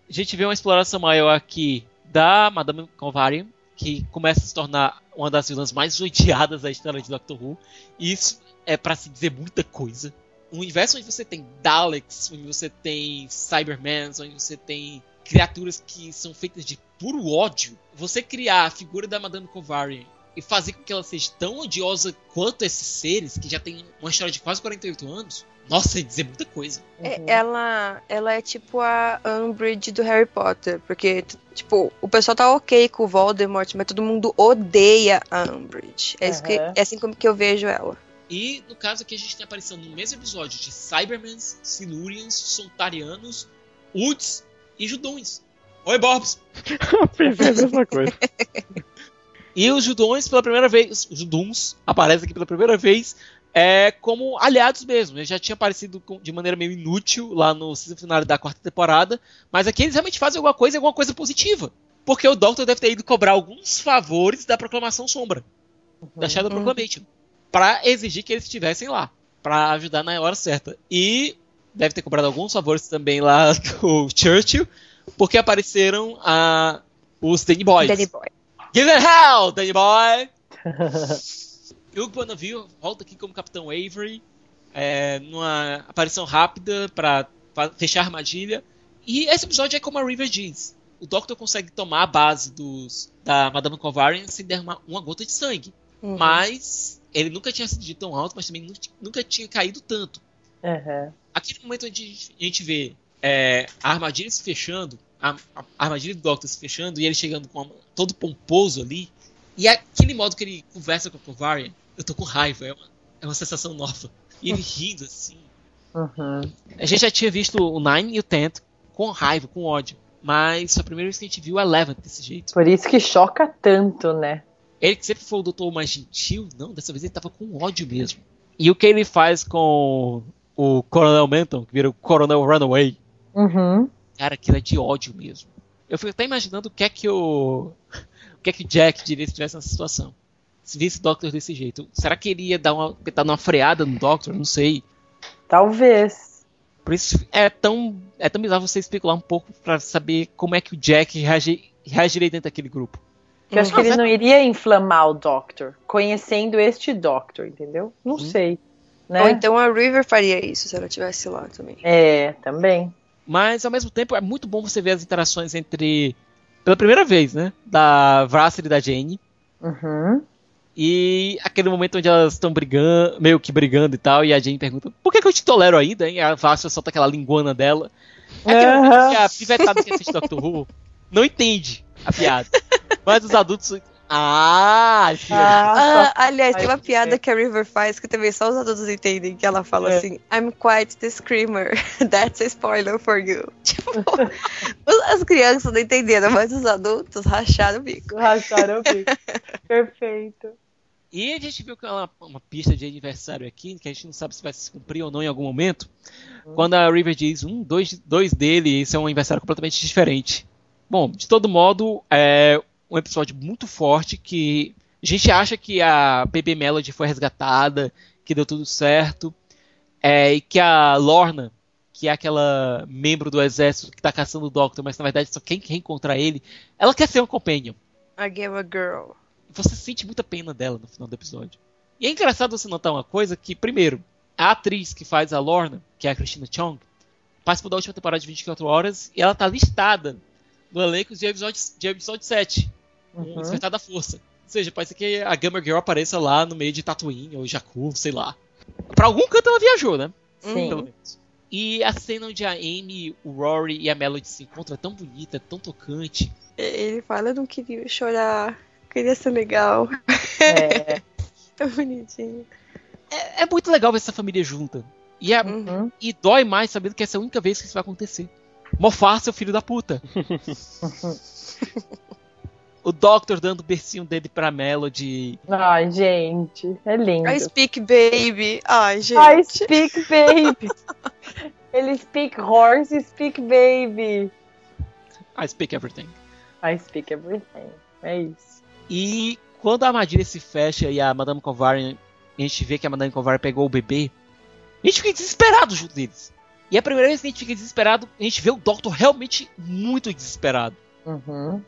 gente vê uma exploração maior aqui da Madame Calvarian, que começa a se tornar uma das vilãs mais odiadas da história de Doctor Who. Isso é para se dizer muita coisa. Um universo onde você tem Daleks, onde você tem Cybermen, onde você tem criaturas que são feitas de puro ódio. Você criar a figura da Madame Calvarian e fazer com que ela seja tão odiosa quanto esses seres, que já tem uma história de quase 48 anos, nossa, é dizer muita coisa. É, Uhum. ela, ela é tipo a Umbridge do Harry Potter, porque, tipo, o pessoal tá ok com o Voldemort, mas todo mundo odeia a Umbridge. É, isso que, é assim como que eu vejo ela. E no caso aqui a gente tem aparição no mesmo episódio de Cybermans, Silurians, Sontarianos, Uts e Judões. Oi, Borbs! Pensei a mesma coisa. E os Judões, pela primeira vez, os Juduns aparecem aqui pela primeira vez é, como aliados mesmo. Eles já tinham aparecido de maneira meio inútil lá no final da quarta temporada, mas aqui eles realmente fazem alguma coisa, alguma coisa positiva. Porque o Doctor deve ter ido cobrar alguns favores da Proclamação Sombra, da Shadow Uhum. Proclamation. pra exigir que eles estivessem lá, pra ajudar na hora certa. E deve ter comprado alguns favores também lá do Churchill, porque apareceram a, os Danny Boys. Danny Boy. Give it hell, Danny Boy! Hugh Bonneville volta aqui como Capitão Avery, é, numa aparição rápida pra fa- fechar a armadilha. E esse episódio é como a River diz. O Doctor consegue tomar a base dos, da Madame Kovarian sem derramar uma gota de sangue. Uhum. Mas ele nunca tinha sido tão alto, mas também nu- nunca tinha caído tanto. Uhum. Aquele momento onde a gente vê é, a armadilha se fechando, a, a armadilha do Doctor se fechando e ele chegando com a- todo pomposo ali, e aquele modo que ele conversa com a Kovarian, eu tô com raiva, é uma, é uma sensação nova. E ele rindo assim. Uhum. A gente já tinha visto o Nine e o Tenth com raiva, com ódio, mas foi a primeira vez que a gente viu a Eleven desse jeito. Por isso que choca tanto, né? Ele que sempre foi o doutor mais gentil, não, dessa vez ele tava com ódio mesmo. E o que ele faz com o Coronel Menton, que vira o Coronel Runaway, Uhum. Cara, aquilo é de ódio mesmo. Eu fico até imaginando o que é que o. O que é que o Jack diria se estivesse nessa situação. Se visse o Doctor desse jeito. Será que ele ia dar uma, dar uma freada no Doctor? Não sei. Talvez. Por isso é tão. É tão bizarro você especular um pouco pra saber como é que o Jack reagi, reagiria dentro daquele grupo. Que eu acho que ele não iria inflamar o Doctor, conhecendo este Doctor, entendeu? Não sei. Né? Ou então a River faria isso se ela estivesse lá também. É, também. Mas ao mesmo tempo é muito bom você ver as interações entre. Pela primeira vez, né? Da Vracer e da Jane. Uhum. E aquele momento onde elas estão brigando, meio que brigando e tal, e a Jane pergunta, por que, que eu te tolero ainda, hein? E a Vastra solta aquela linguana dela. É aquele Aham. momento que a pivetada que assiste Doctor Who não entende a piada. Mas os adultos. Ah! Ah, Ah, aliás, tem uma piada que a River faz que também só os adultos entendem, que ela fala É. assim, I'm quite the screamer, that's a spoiler for you. Tipo, as crianças não entenderam, mas os adultos racharam o bico. racharam o bico. Perfeito. E a gente viu que é uma, uma pista de aniversário aqui, que a gente não sabe se vai se cumprir ou não em algum momento. Quando a River diz, um, dois, dois dele, esse é um aniversário completamente diferente. Bom, de todo modo, é um episódio muito forte que a gente acha que a Baby Melody foi resgatada, que deu tudo certo, é, e que a Lorna, que é aquela membro do exército que tá caçando o Doctor, mas na verdade só quem quer encontrar ele, ela quer ser um companion I gave a girl. você sente muita pena dela no final do episódio. E é engraçado você notar uma coisa que, primeiro, a atriz que faz a Lorna, que é a Christina Chong, participou da última temporada de 24 horas e ela tá listada no elenco de episódio, de episódio 7, o Uhum. Despertar da Força. Ou seja, pode ser que a Gamer Girl apareça lá no meio de Tatooine ou Jakku, sei lá. Pra algum canto ela viajou, né? Sim. Pelo menos. E a cena onde a Amy, o Rory e a Melody se encontram é tão bonita, é tão tocante. Ele fala, eu não queria chorar, queria ser legal. É. Tão bonitinho. É, é muito legal ver essa família junta. E, é, Uhum. e dói mais sabendo que essa é a única vez que isso vai acontecer. Mofar, seu filho da puta. o Doctor dando o bercinho dele pra Melody. Ai, gente, é lindo. I speak baby. Ai, gente. I speak baby. Ele speak horse, speak baby. I speak everything. I speak everything. É isso. E quando a armadilha se fecha e a Madame Kovarian, a gente vê que a Madame Kovarian pegou o bebê, a gente fica desesperado junto deles. E a primeira vez que a gente fica desesperado, a gente vê o Doctor realmente muito desesperado. Uhum.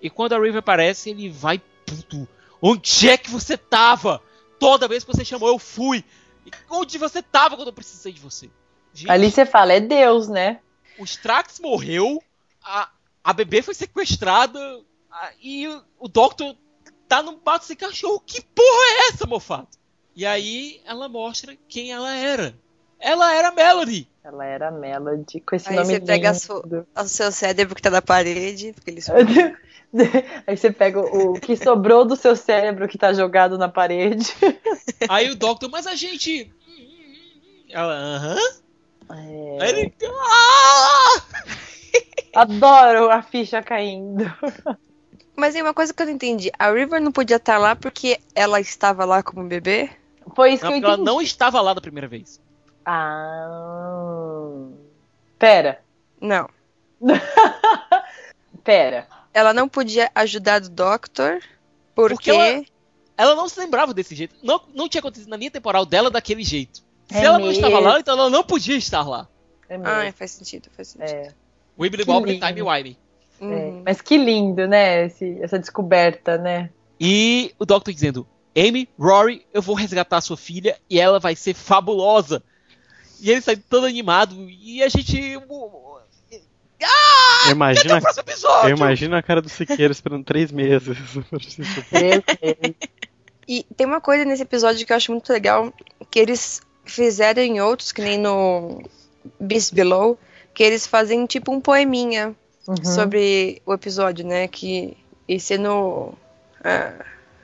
E quando a River aparece, ele vai puto. Onde é que você tava? Toda vez que você chamou, eu fui. E onde você tava quando eu precisei de você? Gente, Ali você fala, é Deus, né? o Strax morreu, a, a bebê foi sequestrada a- e o, o Doctor tá num mato sem cachorro. Que porra é essa, mofado? E aí ela mostra quem ela era. Ela era Melody. Ela era Melody, com esse Aí nome você pega sua- O seu cérebro que tá na parede, porque eles Aí você pega o que sobrou do seu cérebro que tá jogado na parede. Aí o Doctor, mas a gente. Ela, aham. É. Aí ele. Ah! Adoro a ficha caindo. Mas tem uma coisa que eu não entendi. A River não podia estar lá porque ela estava lá como bebê? Foi isso Não, que eu porque ela entendi. não estava lá da primeira vez. Ah. Pera. Não. Pera. Ela não podia ajudar o Doctor porque, Porque ela- ela não se lembrava desse jeito. Não, não tinha acontecido na linha temporal dela daquele jeito. Se É ela não estava mesmo. lá, então ela não podia estar lá. É mesmo. Ah, faz sentido, faz sentido. É. Wibbly Que Wobbly. Time Wimey. É, Uhum. Mas que lindo, né? esse- essa descoberta, né? E o Doctor dizendo: Amy, Rory, eu vou resgatar sua filha e ela vai ser fabulosa. E ele sai todo animado e a gente. Ah! Imagina, Até o próximo episódio! eu imagino a cara do Siqueira esperando três meses. E tem uma coisa nesse episódio que eu acho muito legal, que eles fizeram em outros, que nem no Beast Below, que eles fazem tipo um poeminha Uhum. sobre o episódio, né? Que esse é no. ah,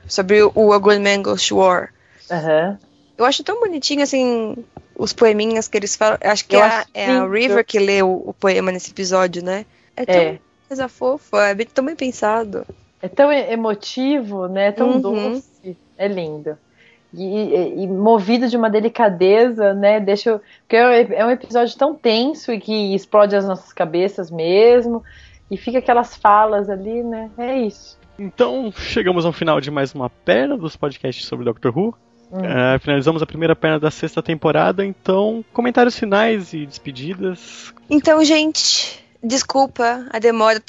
sobre o Ugly Man Goes to War. Aham. Eu acho tão bonitinho, assim, os poeminhas que eles falam. Acho que é, a- acho é a River eu- que lê o, o poema nesse episódio, né? É tão É. coisa fofa, é bem- tão bem pensado. É tão emotivo, né? Tão Uhum. doce. É lindo. E, e- e movido de uma delicadeza, né? Deixa. eu- Porque é é um episódio tão tenso e que explode as nossas cabeças mesmo. E fica aquelas falas ali, né? É isso. Então, chegamos ao final de mais uma perna dos podcasts sobre Doctor Who. Hum. É, finalizamos a primeira perna da sexta temporada, então, comentários finais e despedidas. Então, gente, desculpa a demora.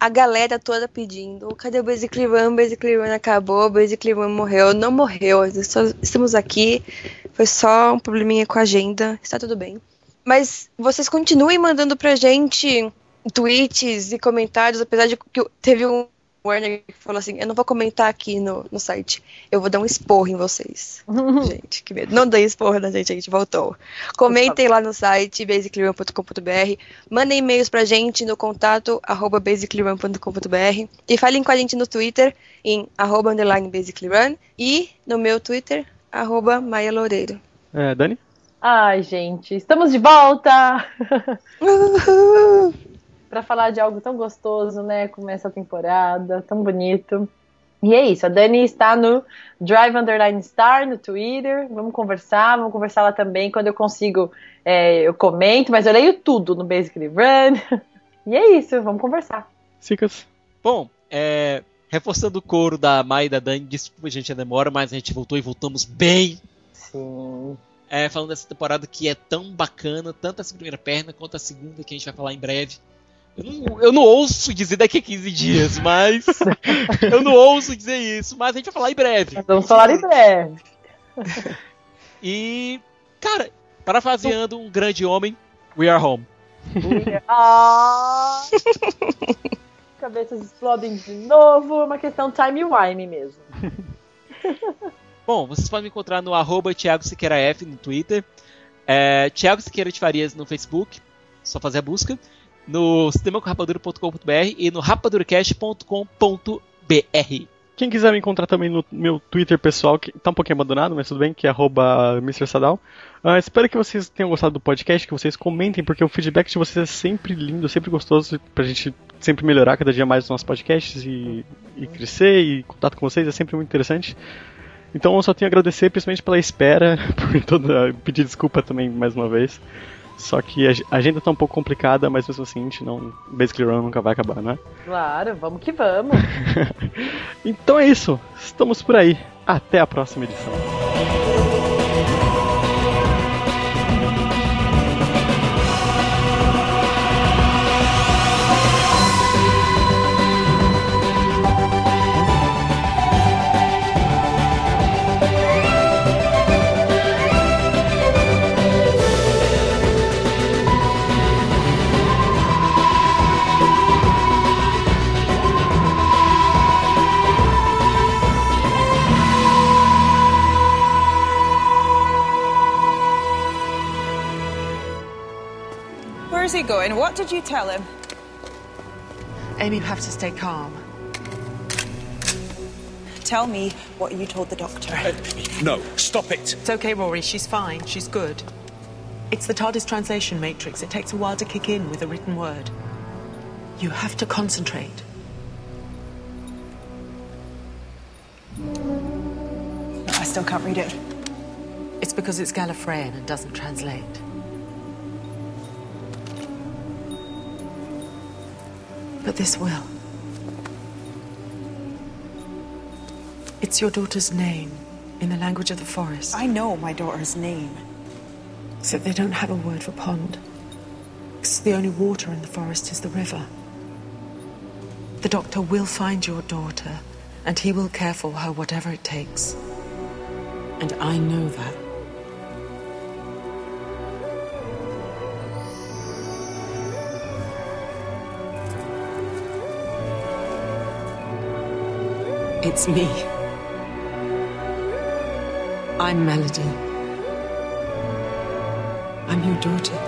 A galera toda pedindo. Cadê o Basically Run? Basically Run acabou. Basically Run morreu. Não morreu. Estamos aqui. Foi só um probleminha com a agenda. Está tudo bem. Mas vocês continuem mandando pra gente tweets e comentários, apesar de que teve um Warner que falou assim: Eu não vou comentar aqui no, no site. Eu vou dar um esporro em vocês. gente, que medo. Não dei esporro na gente, a gente voltou. Comentem lá no site basicallyrun.com.br, mandem e-mails pra gente no contato arroba basicallyrun.com.br e falem com a gente no Twitter em arroba underline basicallyrun e no meu Twitter arroba Maia Loureiro. É, Dani? Ai, gente, estamos de volta! Pra falar de algo tão gostoso, né? Como essa temporada, tão bonito. E é isso, a Dani está no Drive Underline Star no Twitter. Vamos conversar, vamos conversar lá também. Quando eu consigo, é, eu comento, mas eu leio tudo no Basically Run. E é isso, vamos conversar. Sicas? Bom, é, reforçando o coro da Mai e da Dani, desculpa gente a demora, mas a gente voltou e voltamos bem. Sim. É, falando dessa temporada que é tão bacana, tanto essa primeira perna quanto a segunda, que a gente vai falar em breve. Eu não, ouço dizer daqui a 15 dias, mas. eu não ouço dizer isso, mas a gente vai falar em breve. Nós vamos falar em breve. E. Cara, parafraseando um grande homem, we are home. Ah! Cabeças explodem de novo. É uma questão time-wime mesmo. Bom, vocês podem me encontrar no arroba Thiago Siqueira F no Twitter, é, Thiago Siqueira de Farias no Facebook, só fazer a busca, no sistemacorrapadura.com.br e no rapaduracast.com.br. Quem quiser me encontrar também no meu Twitter pessoal, que tá um pouquinho abandonado, mas tudo bem, que é arroba. Ah, espero que vocês tenham gostado do podcast, que vocês comentem, porque o feedback de vocês é sempre lindo, sempre gostoso, pra gente sempre melhorar cada dia mais os nossos podcasts e, e crescer, e contato com vocês é sempre muito interessante. Então eu só tenho a agradecer, principalmente pela espera, por toda, pedir desculpa também mais uma vez. Só que a ag- a agenda tá um pouco complicada, mas mesmo assim, a gente não. Basically Run nunca vai acabar, né? Claro, vamos que vamos. Então é isso. Estamos por aí. Até a próxima edição. Is he going? What did you tell him? Amy, you have to stay calm. Tell me what you told the doctor. Uh, no, stop it. It's okay, Rory. She's fine. She's good. It's the TARDIS translation matrix. It takes a while to kick in with a written word. You have to concentrate. No, I still can't read it. It's because it's Gallifreyan and doesn't translate. But this will. It's your daughter's name in the language of the forest. I know my daughter's name. Except they don't have a word for pond. Because the only water in the forest is the river. The doctor will find your daughter, and he will care for her whatever it takes. And I know that. It's me. I'm Melody. I'm your daughter.